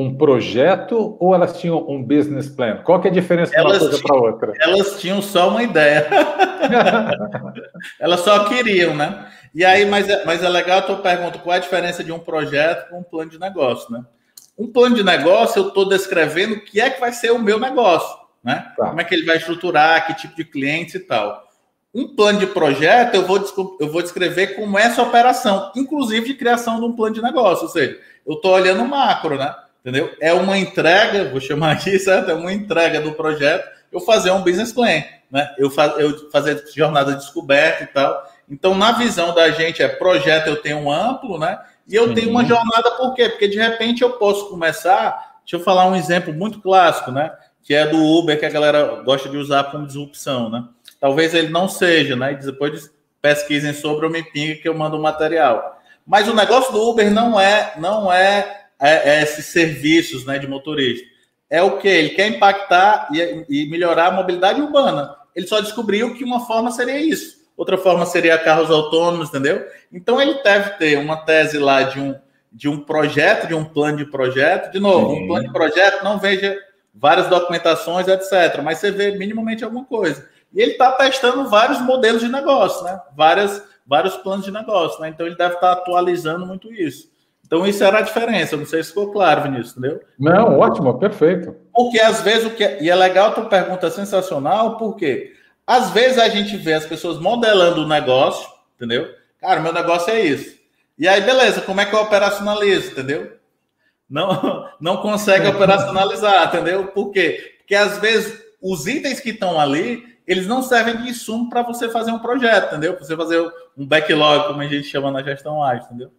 um projeto ou elas tinham um business plan? Qual que é a diferença de uma coisa para outra? Elas tinham só uma ideia. elas só queriam, né? E aí, mas é, mas é legal a tua pergunta, qual é a diferença de um projeto com um plano de negócio, né? Um plano de negócio, eu estou descrevendo o que é que vai ser o meu negócio, né? Tá. Como é que ele vai estruturar, que tipo de clientes e tal. Um plano de projeto, eu vou, eu vou descrever como é essa operação, inclusive de criação de um plano de negócio. Ou seja, eu estou olhando macro, né? Entendeu? É uma entrega, vou chamar aqui, certo? É uma entrega do projeto, eu fazer um business plan, né? Eu, faz, eu fazer jornada de descoberta e tal. Então, na visão da gente, é projeto eu tenho um amplo, né? E eu Sim. tenho uma jornada, por quê? Porque de repente eu posso começar. Deixa eu falar um exemplo muito clássico, né? Que é do Uber, que a galera gosta de usar como disrupção, né? Talvez ele não seja, né? E depois pesquisem sobre o me pinga que eu mando o material. Mas o negócio do Uber não é, não é, é, é esses serviços, né, de motorista. É o que ele quer impactar e, e melhorar a mobilidade urbana. Ele só descobriu que uma forma seria isso outra forma seria carros autônomos, entendeu? Então ele deve ter uma tese lá de um, de um projeto, de um plano de projeto. De novo, Sim. um plano de projeto não veja várias documentações, etc. Mas você vê minimamente alguma coisa. E ele está testando vários modelos de negócio, né? Várias, vários planos de negócio, né? Então ele deve estar tá atualizando muito isso. Então, isso era a diferença. não sei se ficou claro, Vinícius, entendeu? Não, ótimo, perfeito. Porque às vezes o que. É... E é legal a tua pergunta sensacional, porque às vezes a gente vê as pessoas modelando o negócio, entendeu? Cara, meu negócio é isso. E aí, beleza, como é que eu operacionalizo, entendeu? Não, não consegue operacionalizar, entendeu? Por quê? Porque às vezes os itens que estão ali, eles não servem de insumo para você fazer um projeto, entendeu? Para você fazer um backlog, como a gente chama na gestão ágil, entendeu?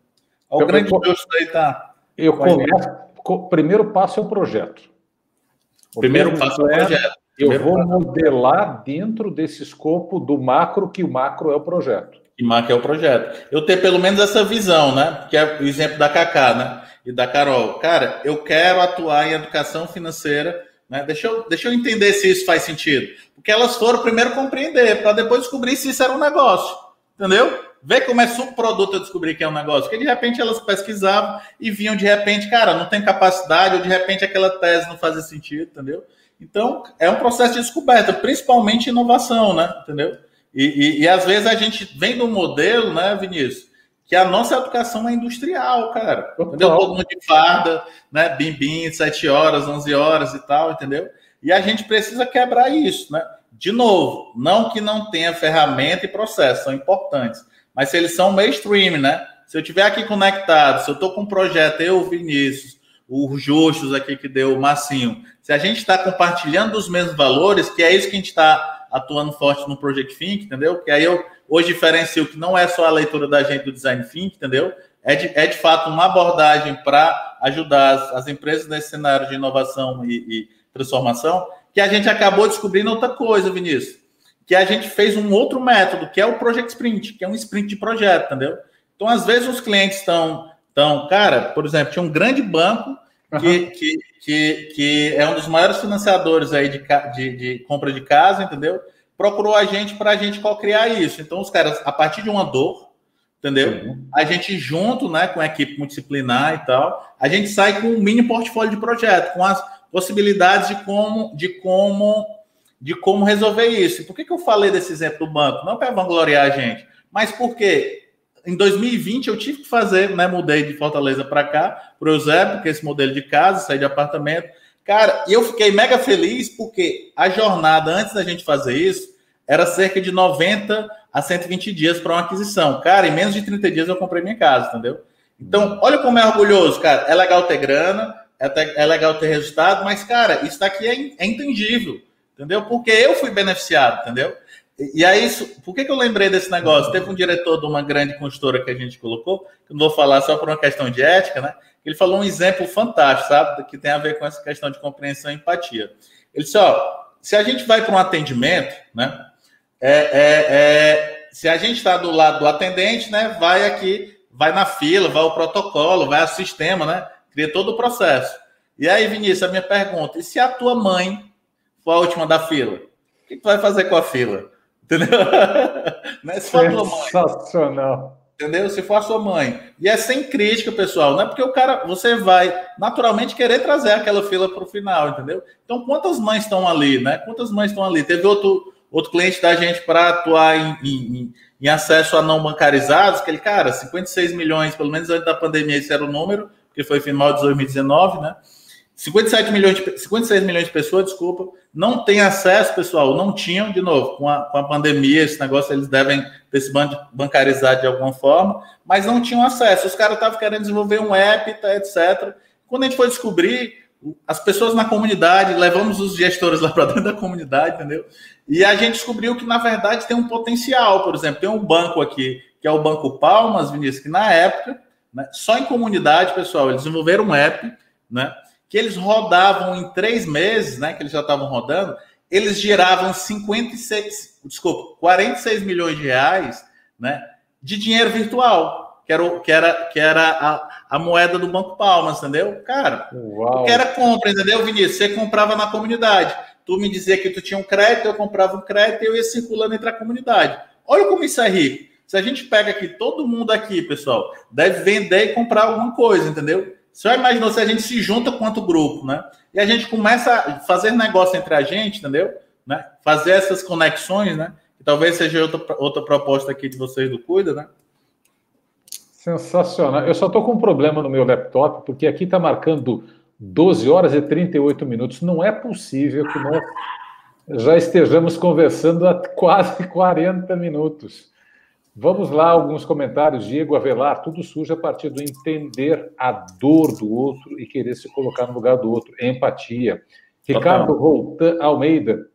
O grande gosto aí tá. Eu começo. O primeiro passo é o projeto. O primeiro, passo é o projeto. Eu vou modelar dentro desse escopo do macro, que o macro é o projeto. E macro é o projeto. Eu ter pelo menos essa visão, né? Que é o exemplo da Cacá, né? E da Carol. Cara, eu quero atuar em educação financeira, né? Deixa eu, deixa eu entender se isso faz sentido. Porque elas foram primeiro compreender, para depois descobrir se isso era um negócio. Entendeu? Ver como é subproduto eu descobrir que é um negócio. Porque de repente elas pesquisavam e viam de repente, cara, não tem capacidade, ou de repente aquela tese não fazia sentido, entendeu? Então, é um processo de descoberta, principalmente inovação, né? Entendeu? E, e, e, às vezes a gente vem do modelo, né, Vinícius, que a nossa educação é industrial, cara. Entendeu? Todo mundo de farda, né? Bim, bim, 7 horas, 11 horas e tal, entendeu? E a gente precisa quebrar isso, né? De novo, não que não tenha ferramenta e processo, são importantes, mas se eles são mainstream, né? Se eu tiver aqui conectado, se eu estou com um projeto, eu, Vinícius, o Justus aqui que deu o Massinho, se a gente está compartilhando os mesmos valores, que é isso que a gente está atuando forte no Project Think, entendeu? Que aí eu hoje diferencio que não é só a leitura da gente do Design Think, entendeu? É de, é de fato uma abordagem para ajudar as, as, empresas nesse cenário de inovação e, e transformação, que a gente acabou descobrindo outra coisa, Vinícius, que a gente fez um outro método, que é o Project Sprint, que é um sprint de projeto, entendeu? Então, às vezes, os clientes estão então, cara, por exemplo, tinha um grande banco que, uhum. que, que, que, é um dos maiores financiadores aí de, de, de compra de casa, entendeu? Procurou a gente para a gente co-criar isso. Então, os caras, a partir de uma dor, entendeu? Sim. A gente junto, né, com a equipe multidisciplinar e tal, a gente sai com um mini portfólio de projeto, com as, possibilidades de como, de como, de como resolver isso. Por que, que eu falei desse exemplo do banco? Não para vangloriar a gente, mas porque em 2020 eu tive que fazer, né? Mudei de Fortaleza para cá, para o Eusébio, porque esse modelo de casa, saí de apartamento. Cara, e eu fiquei mega feliz porque a jornada antes da gente fazer isso era cerca de 90 a 120 dias para uma aquisição. Cara, em menos de 30 dias eu comprei minha casa, entendeu? Então, olha como é orgulhoso, cara. É legal ter grana, é, é legal ter resultado, mas, cara, isso daqui é, é intangível, entendeu? Porque eu fui beneficiado, entendeu? E, aí, isso, por que, que eu lembrei desse negócio? Teve um diretor de uma grande consultora que a gente colocou, que não vou falar só por uma questão de ética, né? Ele falou um exemplo fantástico, sabe? Que tem a ver com essa questão de compreensão e empatia. Ele disse: ó, se a gente vai para um atendimento, né? É, é, é, se a gente está do lado do atendente, né? Vai aqui, vai na fila, vai o protocolo, vai o sistema, né? Cria todo o processo. E aí, Vinícius, a minha pergunta: e se a tua mãe for a última da fila? O que tu vai fazer com a fila? Entendeu? Se for a tua mãe. Sensacional. Entendeu? Se for a sua mãe. E é sem crítica, pessoal. Não é porque o cara, você vai naturalmente querer trazer aquela fila para o final, entendeu? Então, quantas mães estão ali, né? Quantas mães estão ali? Teve outro, outro cliente da gente para atuar em, em, em, acesso a não bancarizados, que ele, cara, 56 milhões, pelo menos antes da pandemia, esse era o número, que foi final de 2019, né? 57 milhões de, 56 milhões de pessoas, desculpa, não tem acesso, pessoal, não tinham, de novo, com a, com a pandemia, esse negócio eles devem ter se bancarizado de alguma forma, mas não tinham acesso. Os caras estavam querendo desenvolver um app, tá, etc. Quando a gente foi descobrir, as pessoas na comunidade, levamos os gestores lá para dentro da comunidade, entendeu? E a gente descobriu que, na verdade, tem um potencial, por exemplo, tem um banco aqui, que é o Banco Palmas, Vinícius, que na época, né, só em comunidade, pessoal, eles desenvolveram um app, né? Que eles rodavam em três meses, né, que eles já estavam rodando, eles geravam 56, desculpa, 46 milhões de reais, né, de dinheiro virtual, que era, que era, que era a, a moeda do Banco Palmas, entendeu? Cara, Uau. que era compra, entendeu, Vinícius? Você comprava na comunidade. Tu me dizia que tu tinha um crédito, eu comprava um crédito e eu ia circulando entre a comunidade. Olha como isso é rico. Se a gente pega aqui, todo mundo aqui, pessoal, deve vender e comprar alguma coisa, entendeu? Você já imaginou se a gente se junta quanto grupo, né? E a gente começa a fazer negócio entre a gente, entendeu? Né? Fazer essas conexões, né? Que talvez seja outra, outra proposta aqui de vocês do Cuida, né? Sensacional. Eu só estou com um problema no meu laptop, porque aqui está marcando 12 horas e 38 minutos. Não é possível que nós já estejamos conversando há quase 40 minutos. Vamos lá, alguns comentários. Diego Avelar, tudo surge a partir do entender a dor do outro e querer se colocar no lugar do outro. Empatia. Ricardo Volta Almeida,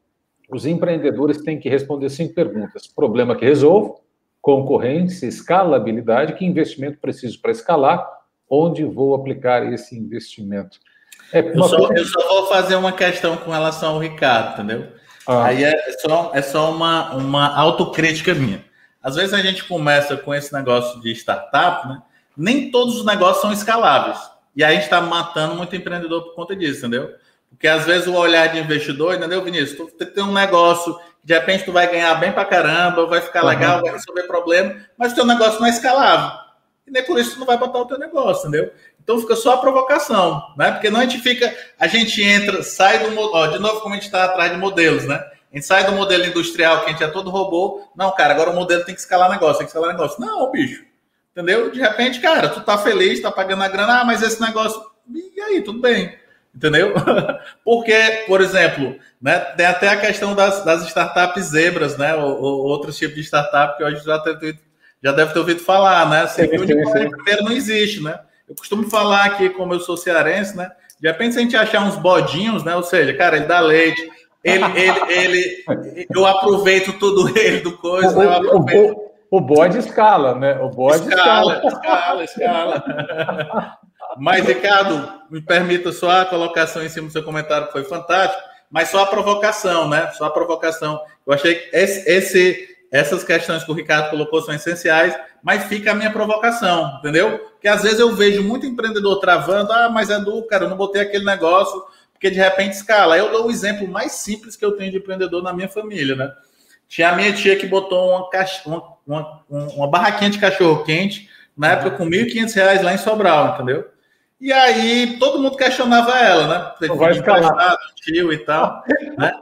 os empreendedores têm que responder cinco perguntas. Problema que resolvo, concorrência, escalabilidade, que investimento preciso para escalar, onde vou aplicar esse investimento. É eu, só, coisa... eu, só, vou fazer uma questão com relação ao Ricardo, entendeu? Ah. Aí é só, é só uma, uma autocrítica minha. Às vezes a gente começa com esse negócio de startup, né? Nem todos os negócios são escaláveis. E aí a gente está matando muito empreendedor por conta disso, entendeu? Porque às vezes o olhar de investidor, entendeu, Vinícius? Tu tem um negócio, de repente tu vai ganhar bem pra caramba, vai ficar uhum. legal, vai resolver problema, mas o teu negócio não é escalável. E nem por isso tu não vai botar o teu negócio, entendeu? Então fica só a provocação, né? Porque não a gente fica, a gente entra, sai do, ó, de novo como a gente está atrás de modelos, né? A gente sai do modelo industrial, que a gente é todo robô. Não, cara, agora o modelo tem que escalar negócio, tem que escalar negócio. Não, bicho. Entendeu? De repente, cara, tu tá feliz, tá pagando a grana, ah, mas esse negócio. E aí, tudo bem. Entendeu? Porque, por exemplo, né, tem até a questão das, das startups zebras, né? Ou, ou outros tipos de startup que hoje já, já deve ter ouvido falar, né? Assim, sim, sim, sim. primeiro não existe, né? Eu costumo falar aqui, como eu sou cearense, né? De repente, se a gente achar uns bodinhos, né? Ou seja, cara, ele dá leite, ele, ele, ele, eu aproveito tudo ele do coisa, o, o, o, bode escala, né? O bode escala. Escala, escala, escala. Mas, Ricardo, me permita só a colocação em cima do seu comentário, que foi fantástico, mas só a provocação, né? Só a provocação. Eu achei que esse, esse, essas questões que o Ricardo colocou são essenciais, mas fica a minha provocação, entendeu? Porque às vezes eu vejo muito empreendedor travando, ah, mas é do cara, eu não botei aquele negócio, porque de repente escala. Eu dou o exemplo mais simples que eu tenho de empreendedor na minha família, né? Tinha a minha tia que botou uma, uma, uma, uma barraquinha de cachorro quente, na época com R$ 1.500 lá em Sobral, entendeu? E aí todo mundo questionava ela, né? Não vai escalar. Tio e tal. Né?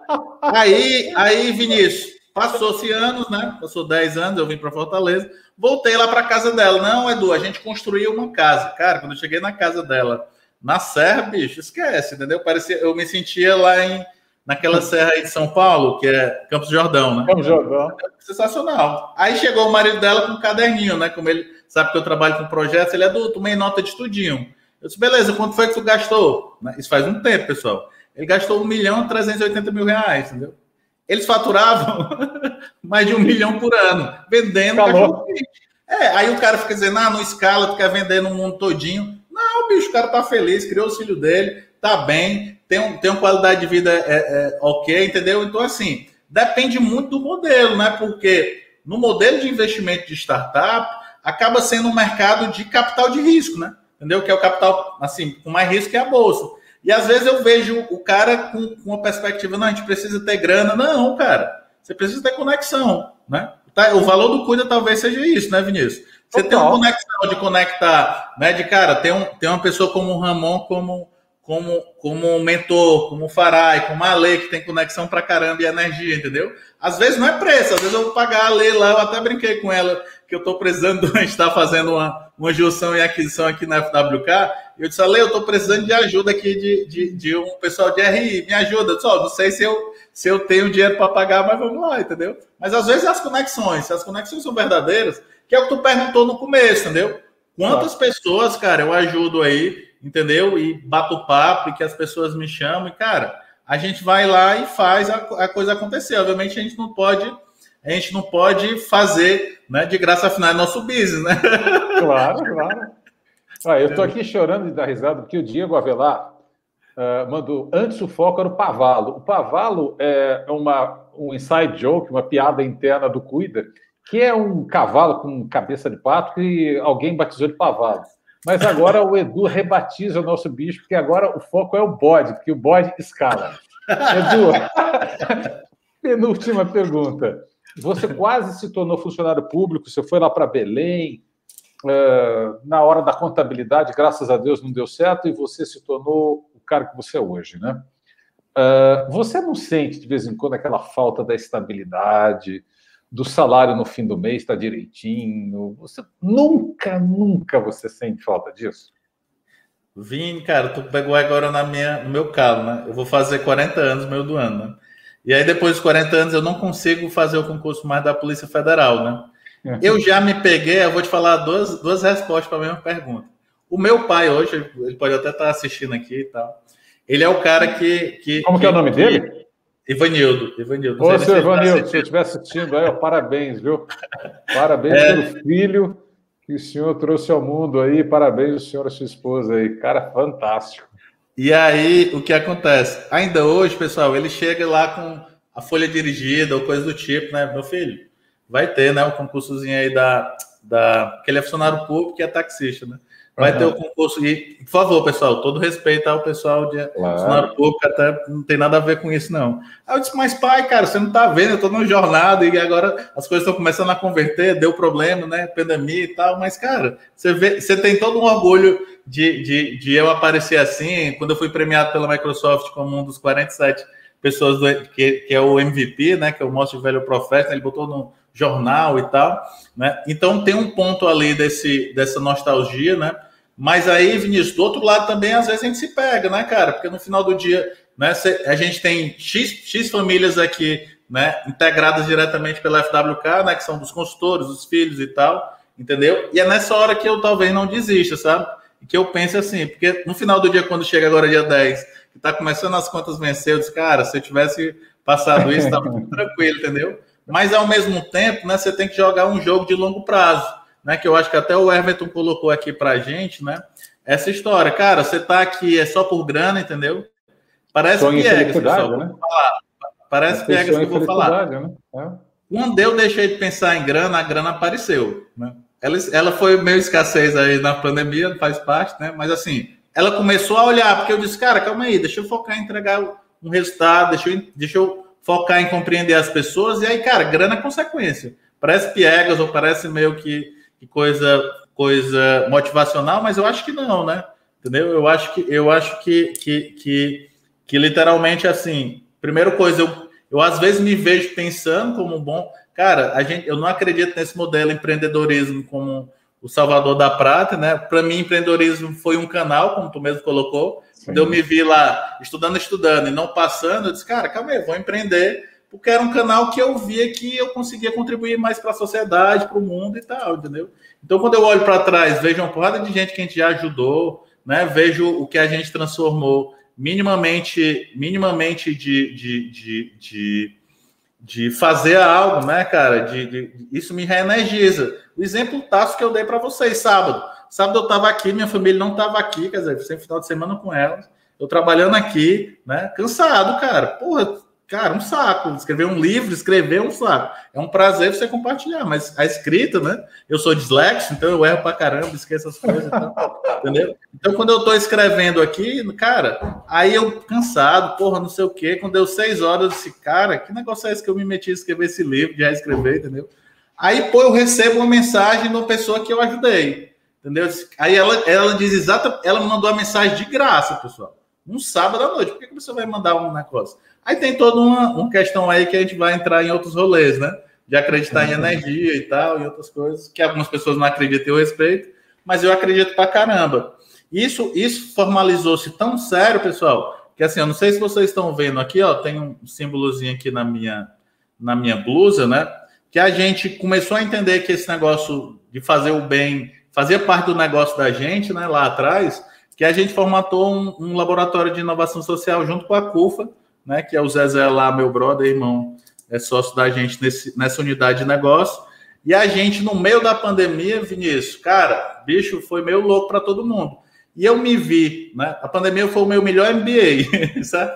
Aí, aí, Vinícius, passou-se anos, né? Passou 10 anos, eu vim para Fortaleza, voltei lá para casa dela. Não, Edu, a gente construiu uma casa. Cara, quando eu cheguei na casa dela, na Serra, bicho, esquece, entendeu? Parecia, eu me sentia lá em naquela serra aí de São Paulo, que é Campos Jordão, né? Campos Jordão. Sensacional. Aí chegou o marido dela com um caderninho, né? Como ele sabe que eu trabalho com projetos, ele é do tomei nota de estudinho. Eu disse, beleza, quanto foi que tu gastou? Né, isso faz um tempo, pessoal. Ele gastou 1 milhão e 380 mil reais, entendeu? Eles faturavam mais de um milhão por ano, vendendo cachorro É, aí o cara fica dizendo, ah, não escala, tu quer vender no mundo todinho. Não, bicho, o cara tá feliz, criou o filho dele, tá bem, tem, um, tem uma qualidade de vida é, é, ok, entendeu? Então, assim, depende muito do modelo, né? Porque no modelo de investimento de startup, acaba sendo um mercado de capital de risco, né? Entendeu? Que é o capital, assim, com mais risco que a bolsa. E às vezes eu vejo o cara com, com uma perspectiva, não, a gente precisa ter grana. Não, cara, você precisa ter conexão, né? Tá, o valor do cuida talvez seja isso, né, Vinícius? Você tem uma conexão de conectar, né? De cara, tem, um, tem uma pessoa como o Ramon como como, como um mentor, como o Farai, como a Lei, que tem conexão pra caramba e energia, entendeu? Às vezes não é preço, às vezes eu vou pagar a Lei lá, eu até brinquei com ela, que eu estou precisando, a gente está fazendo uma, uma junção e aquisição aqui na FWK, e eu disse, Lei, eu estou precisando de ajuda aqui de, de, de, um pessoal de RI, me ajuda. Só, não sei se eu, se eu tenho dinheiro para pagar, mas vamos lá, entendeu? Mas às vezes as conexões, se as conexões são verdadeiras, que é o que tu perguntou no começo, entendeu? Quantas pessoas, cara, eu ajudo aí entendeu? E bato papo e que as pessoas me chamam e, cara, a gente vai lá e faz a, a coisa acontecer. Obviamente a gente não pode, a gente não pode fazer, né, de graça afinal é nosso business, né? Claro, claro. Ah, eu estou aqui chorando de dar risada porque o Diego Avelar uh, mandou antes o foco era o Pavalo. O Pavalo é uma, um inside joke, uma piada interna do Cuida, que é um cavalo com cabeça de pato que alguém batizou de Pavalo. Mas agora o Edu rebatiza o nosso bicho, porque agora o foco é o bode, porque o bode escala. Edu, penúltima pergunta. Você quase se tornou funcionário público, você foi lá para Belém, na hora da contabilidade, graças a Deus não deu certo, e você se tornou o cara que você é hoje, né? Você não sente de vez em quando aquela falta da estabilidade, do salário no fim do mês está direitinho. Você nunca, nunca você sente falta disso? Vim, cara, tu pegou agora na minha, no meu calo, né? Eu vou fazer 40 anos meio do ano, né? E aí, depois dos 40 anos, eu não consigo fazer o concurso mais da Polícia Federal, né? Uhum. Eu já me peguei, eu vou te falar duas, duas respostas para a mesma pergunta. O meu pai hoje, ele pode até estar assistindo aqui e tal. Ele é o cara que. que Como que, que é o nome dele? Ivanildo, Ivanildo. Ô, seu Ivanildo, se eu estiver assistindo aí, parabéns, viu? Parabéns é... pelo filho que o senhor trouxe ao mundo aí. Parabéns, o senhor e sua esposa aí. Cara, fantástico. E aí, o que acontece? Ainda hoje, pessoal, ele chega lá com a folha dirigida ou coisa do tipo, né? Meu filho, vai ter, né? Um concursozinho aí da. da... que ele é funcionário público e é taxista, né? Vai uhum. ter o concurso. E, por favor, pessoal, todo respeito ao pessoal de claro. público, até não tem nada a ver com isso, não. Aí eu disse, mas pai, cara, você não tá vendo, eu tô no jornada e agora as coisas estão começando a converter, deu problema, né? Pandemia e tal, mas, cara, você, vê, você tem todo um orgulho de, de, de eu aparecer assim. Quando eu fui premiado pela Microsoft como um dos 47 pessoas do, que, que é o MVP, né? Que é o Most Velho Profeta, ele botou no jornal e tal, né? Então tem um ponto ali desse, dessa nostalgia, né? Mas aí, Vinícius, do outro lado também, às vezes a gente se pega, né, cara? Porque no final do dia, né, a gente tem X, X famílias aqui, né, integradas diretamente pela FWK, né, que são dos consultores, os filhos e tal, entendeu? E é nessa hora que eu talvez não desista, sabe? Que eu pense assim, porque no final do dia, quando chega agora dia 10, que tá começando as contas vencer, eu disse, cara, se eu tivesse passado isso, tava muito tranquilo, entendeu? Mas ao mesmo tempo, né, você tem que jogar um jogo de longo prazo, né? Que eu acho que até o Everton colocou aqui pra gente, né? Essa história, cara, você tá aqui é só por grana, entendeu? Parece Sonho piegas, pessoal. Né? Parece piegas que eu vou falar. Né? É. Quando eu deixei de pensar em grana, a grana apareceu, né? Ela, ela foi meio escassez aí na pandemia, faz parte, né? Mas assim, ela começou a olhar, porque eu disse, cara, calma aí, deixa eu focar em entregar um resultado, deixa eu, deixa eu focar em compreender as pessoas, e aí, cara, grana é consequência. Parece piegas ou parece meio que, que coisa, coisa motivacional, mas eu acho que não, né? entendeu? Eu acho que eu acho que que, que, que literalmente assim, primeira coisa, eu, eu às vezes me vejo pensando como um bom cara, a gente, eu não acredito nesse modelo empreendedorismo como o Salvador da Prata, né? Para mim, empreendedorismo foi um canal, como tu mesmo colocou. Sim. Quando eu me vi lá estudando, estudando e não passando, eu disse, cara, calma aí, vou empreender porque era um canal que eu via que eu conseguia contribuir mais para a sociedade, para o mundo e tal, entendeu? Então, quando eu olho para trás, vejo uma porrada de gente que a gente já ajudou, né? Vejo o que a gente transformou minimamente, minimamente de, de, de, de, de fazer algo, né, cara? De, de, isso me reenergiza. O exemplo tático que eu dei para vocês sábado. Sábado eu estava aqui, minha família não estava aqui, quer dizer, sempre final de semana com elas. Eu trabalhando aqui, né? Cansado, cara. Porra, Cara, um saco. Escrever um livro, escrever um saco. É um prazer você compartilhar, mas a escrita, né? Eu sou dislexo, então eu erro pra caramba, esqueço as coisas. Então, entendeu? Então, quando eu tô escrevendo aqui, cara, aí eu cansado, porra, não sei o quê. Quando deu seis horas, eu disse, cara, que negócio é esse que eu me meti a escrever esse livro, de reescrever, entendeu? Aí, pô, eu recebo uma mensagem de uma pessoa que eu ajudei, entendeu? Aí ela, ela diz exata, ela mandou a mensagem de graça, pessoal. Um sábado à noite. Por que você vai mandar um negócio? Aí tem toda uma, uma questão aí que a gente vai entrar em outros rolês, né? De acreditar em energia e tal, e outras coisas, que algumas pessoas não acreditam eu respeito, mas eu acredito pra caramba. Isso, isso formalizou-se tão sério, pessoal, que assim, eu não sei se vocês estão vendo aqui, ó, tem um símbolozinho aqui na minha, na minha blusa, né? Que a gente começou a entender que esse negócio de fazer o bem fazia parte do negócio da gente, né? Lá atrás, que a gente formatou um, um laboratório de inovação social junto com a CUFA, né? Que é o Zezé lá, meu brother, irmão, é sócio da gente nesse, nessa unidade de negócio. E a gente, no meio da pandemia, Vinícius, cara, bicho, foi meio louco para todo mundo. E eu me vi, né? A pandemia foi o meu melhor MBA, sabe?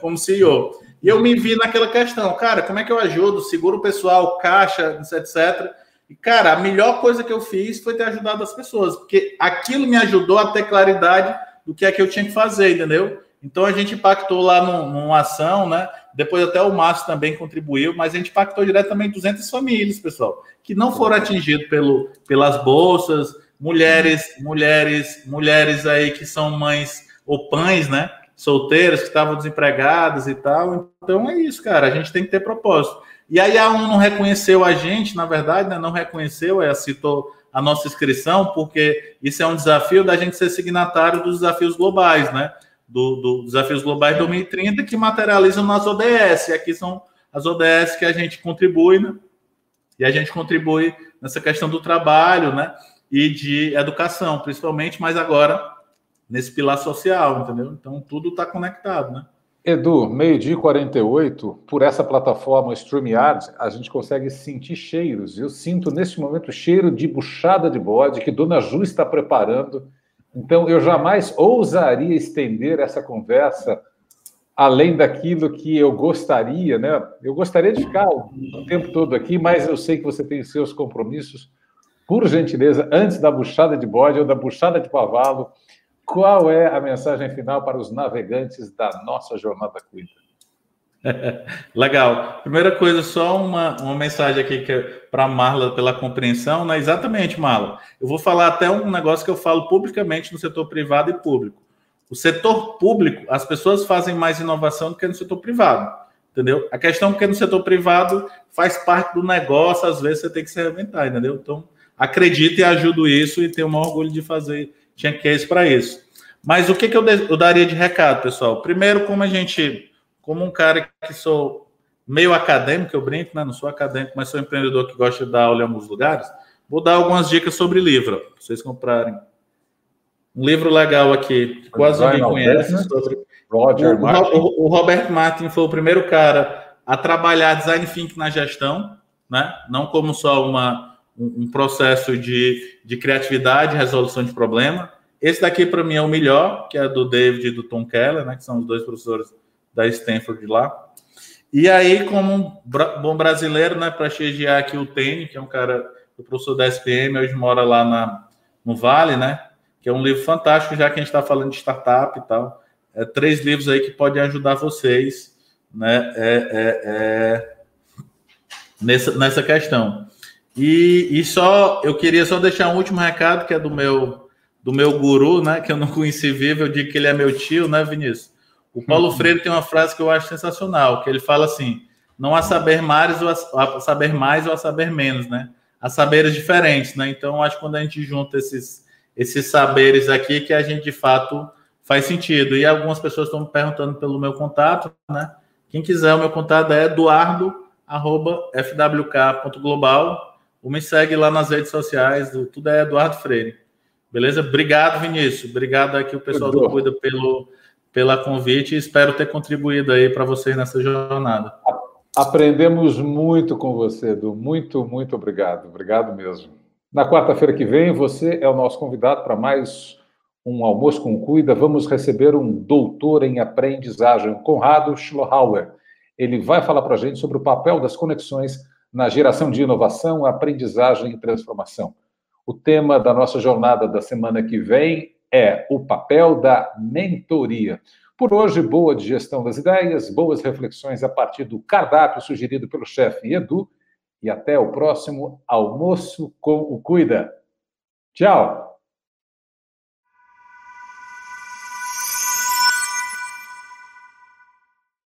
Como CEO. E eu me vi naquela questão, cara, como é que eu ajudo? Seguro pessoal, caixa, etc. E, cara, a melhor coisa que eu fiz foi ter ajudado as pessoas, porque aquilo me ajudou a ter claridade do que é que eu tinha que fazer, entendeu? Então a gente impactou lá num, numa ação, né? Depois até o Márcio também contribuiu, mas a gente impactou diretamente 200 famílias, pessoal, que não foram atingidas pelo, pelas bolsas, mulheres, mulheres, mulheres aí que são mães ou pães, né? Solteiras que estavam desempregadas e tal. Então é isso, cara. A gente tem que ter propósito. E aí a ONU não reconheceu a gente, na verdade, né? não reconheceu, é, citou a nossa inscrição, porque isso é um desafio da gente ser signatário dos desafios globais, né? do, do Desafios Globais 2030, que materializam nas ODS. E aqui são as ODS que a gente contribui, né? E a gente contribui nessa questão do trabalho, né? E de educação, principalmente, mas agora nesse pilar social, entendeu? Então tudo está conectado, né? Edu, meio-dia e 48, por essa plataforma StreamYard, a gente consegue sentir cheiros. Eu sinto neste momento o cheiro de buchada de bode que Dona Ju está preparando então, eu jamais ousaria estender essa conversa além daquilo que eu gostaria, né? Eu gostaria de ficar o tempo todo aqui, mas eu sei que você tem seus compromissos. Por gentileza, antes da buchada de bode ou da buchada de cavalo, qual é a mensagem final para os navegantes da nossa jornada cuida? Legal. Primeira coisa, só uma, uma mensagem aqui que é para Marla pela compreensão, né? Exatamente, Marla. Eu vou falar até um negócio que eu falo publicamente no setor privado e público. O setor público, as pessoas fazem mais inovação do que no setor privado, entendeu? A questão é que no setor privado faz parte do negócio, às vezes você tem que se reinventar, entendeu? Então, acredito e ajudo isso e tenho o maior orgulho de fazer tinha case para isso. Mas o que, que eu, eu daria de recado, pessoal? Primeiro, como a gente como um cara que sou meio acadêmico, eu brinco, né? Não sou acadêmico, mas sou empreendedor que gosta de dar aula em alguns lugares. Vou dar algumas dicas sobre livro, para vocês comprarem. Um livro legal aqui, que quase ninguém conhece, sobre. Roger o, Martin. O, o Robert Martin foi o primeiro cara a trabalhar design thinking na gestão, né? Não como só uma, um, processo de, de criatividade, resolução de problema. Esse daqui, para mim, é o melhor, que é do David e do Tom Keller, né? Que são os dois professores da Stanford lá. E aí, como um bom brasileiro, né, para prestigiar aqui o Tênis, que é um cara do professor da SPM, hoje mora lá na, no Vale, né? Que é um livro fantástico, já que a gente está falando de startup e tal. É, três livros aí que podem ajudar vocês, né? É, é, é, nessa, nessa questão. E, e só eu queria só deixar um último recado que é do meu do meu guru, né? Que eu não conheci vivo, eu digo que ele é meu tio, né, Vinícius? O Paulo uhum. Freire tem uma frase que eu acho sensacional, que ele fala assim: não há saber mais ou a, saber mais ou a saber menos, né? Há saberes diferentes, né? Então, acho que quando a gente junta esses, esses saberes aqui, que a gente de fato faz sentido. E algumas pessoas estão me perguntando pelo meu contato, né? Quem quiser, o meu contato é eduardo.fwk.global ou me segue lá nas redes sociais, tudo é Eduardo Freire. Beleza? Obrigado, Vinícius. Obrigado aqui o pessoal do Cuida pelo, pela convite e espero ter contribuído aí para vocês nessa jornada. Aprendemos muito com você, Edu. Muito, muito obrigado. Obrigado mesmo. Na quarta-feira que vem, você é o nosso convidado para mais um almoço com Cuida. Vamos receber um doutor em aprendizagem, Conrado Schlohauer. Ele vai falar para a gente sobre o papel das conexões na geração de inovação, aprendizagem e transformação. O tema da nossa jornada da semana que vem é o papel da mentoria. Por hoje, boa digestão das ideias, boas reflexões a partir do cardápio sugerido pelo chefe Edu e até o próximo almoço com o Cuida. Tchau!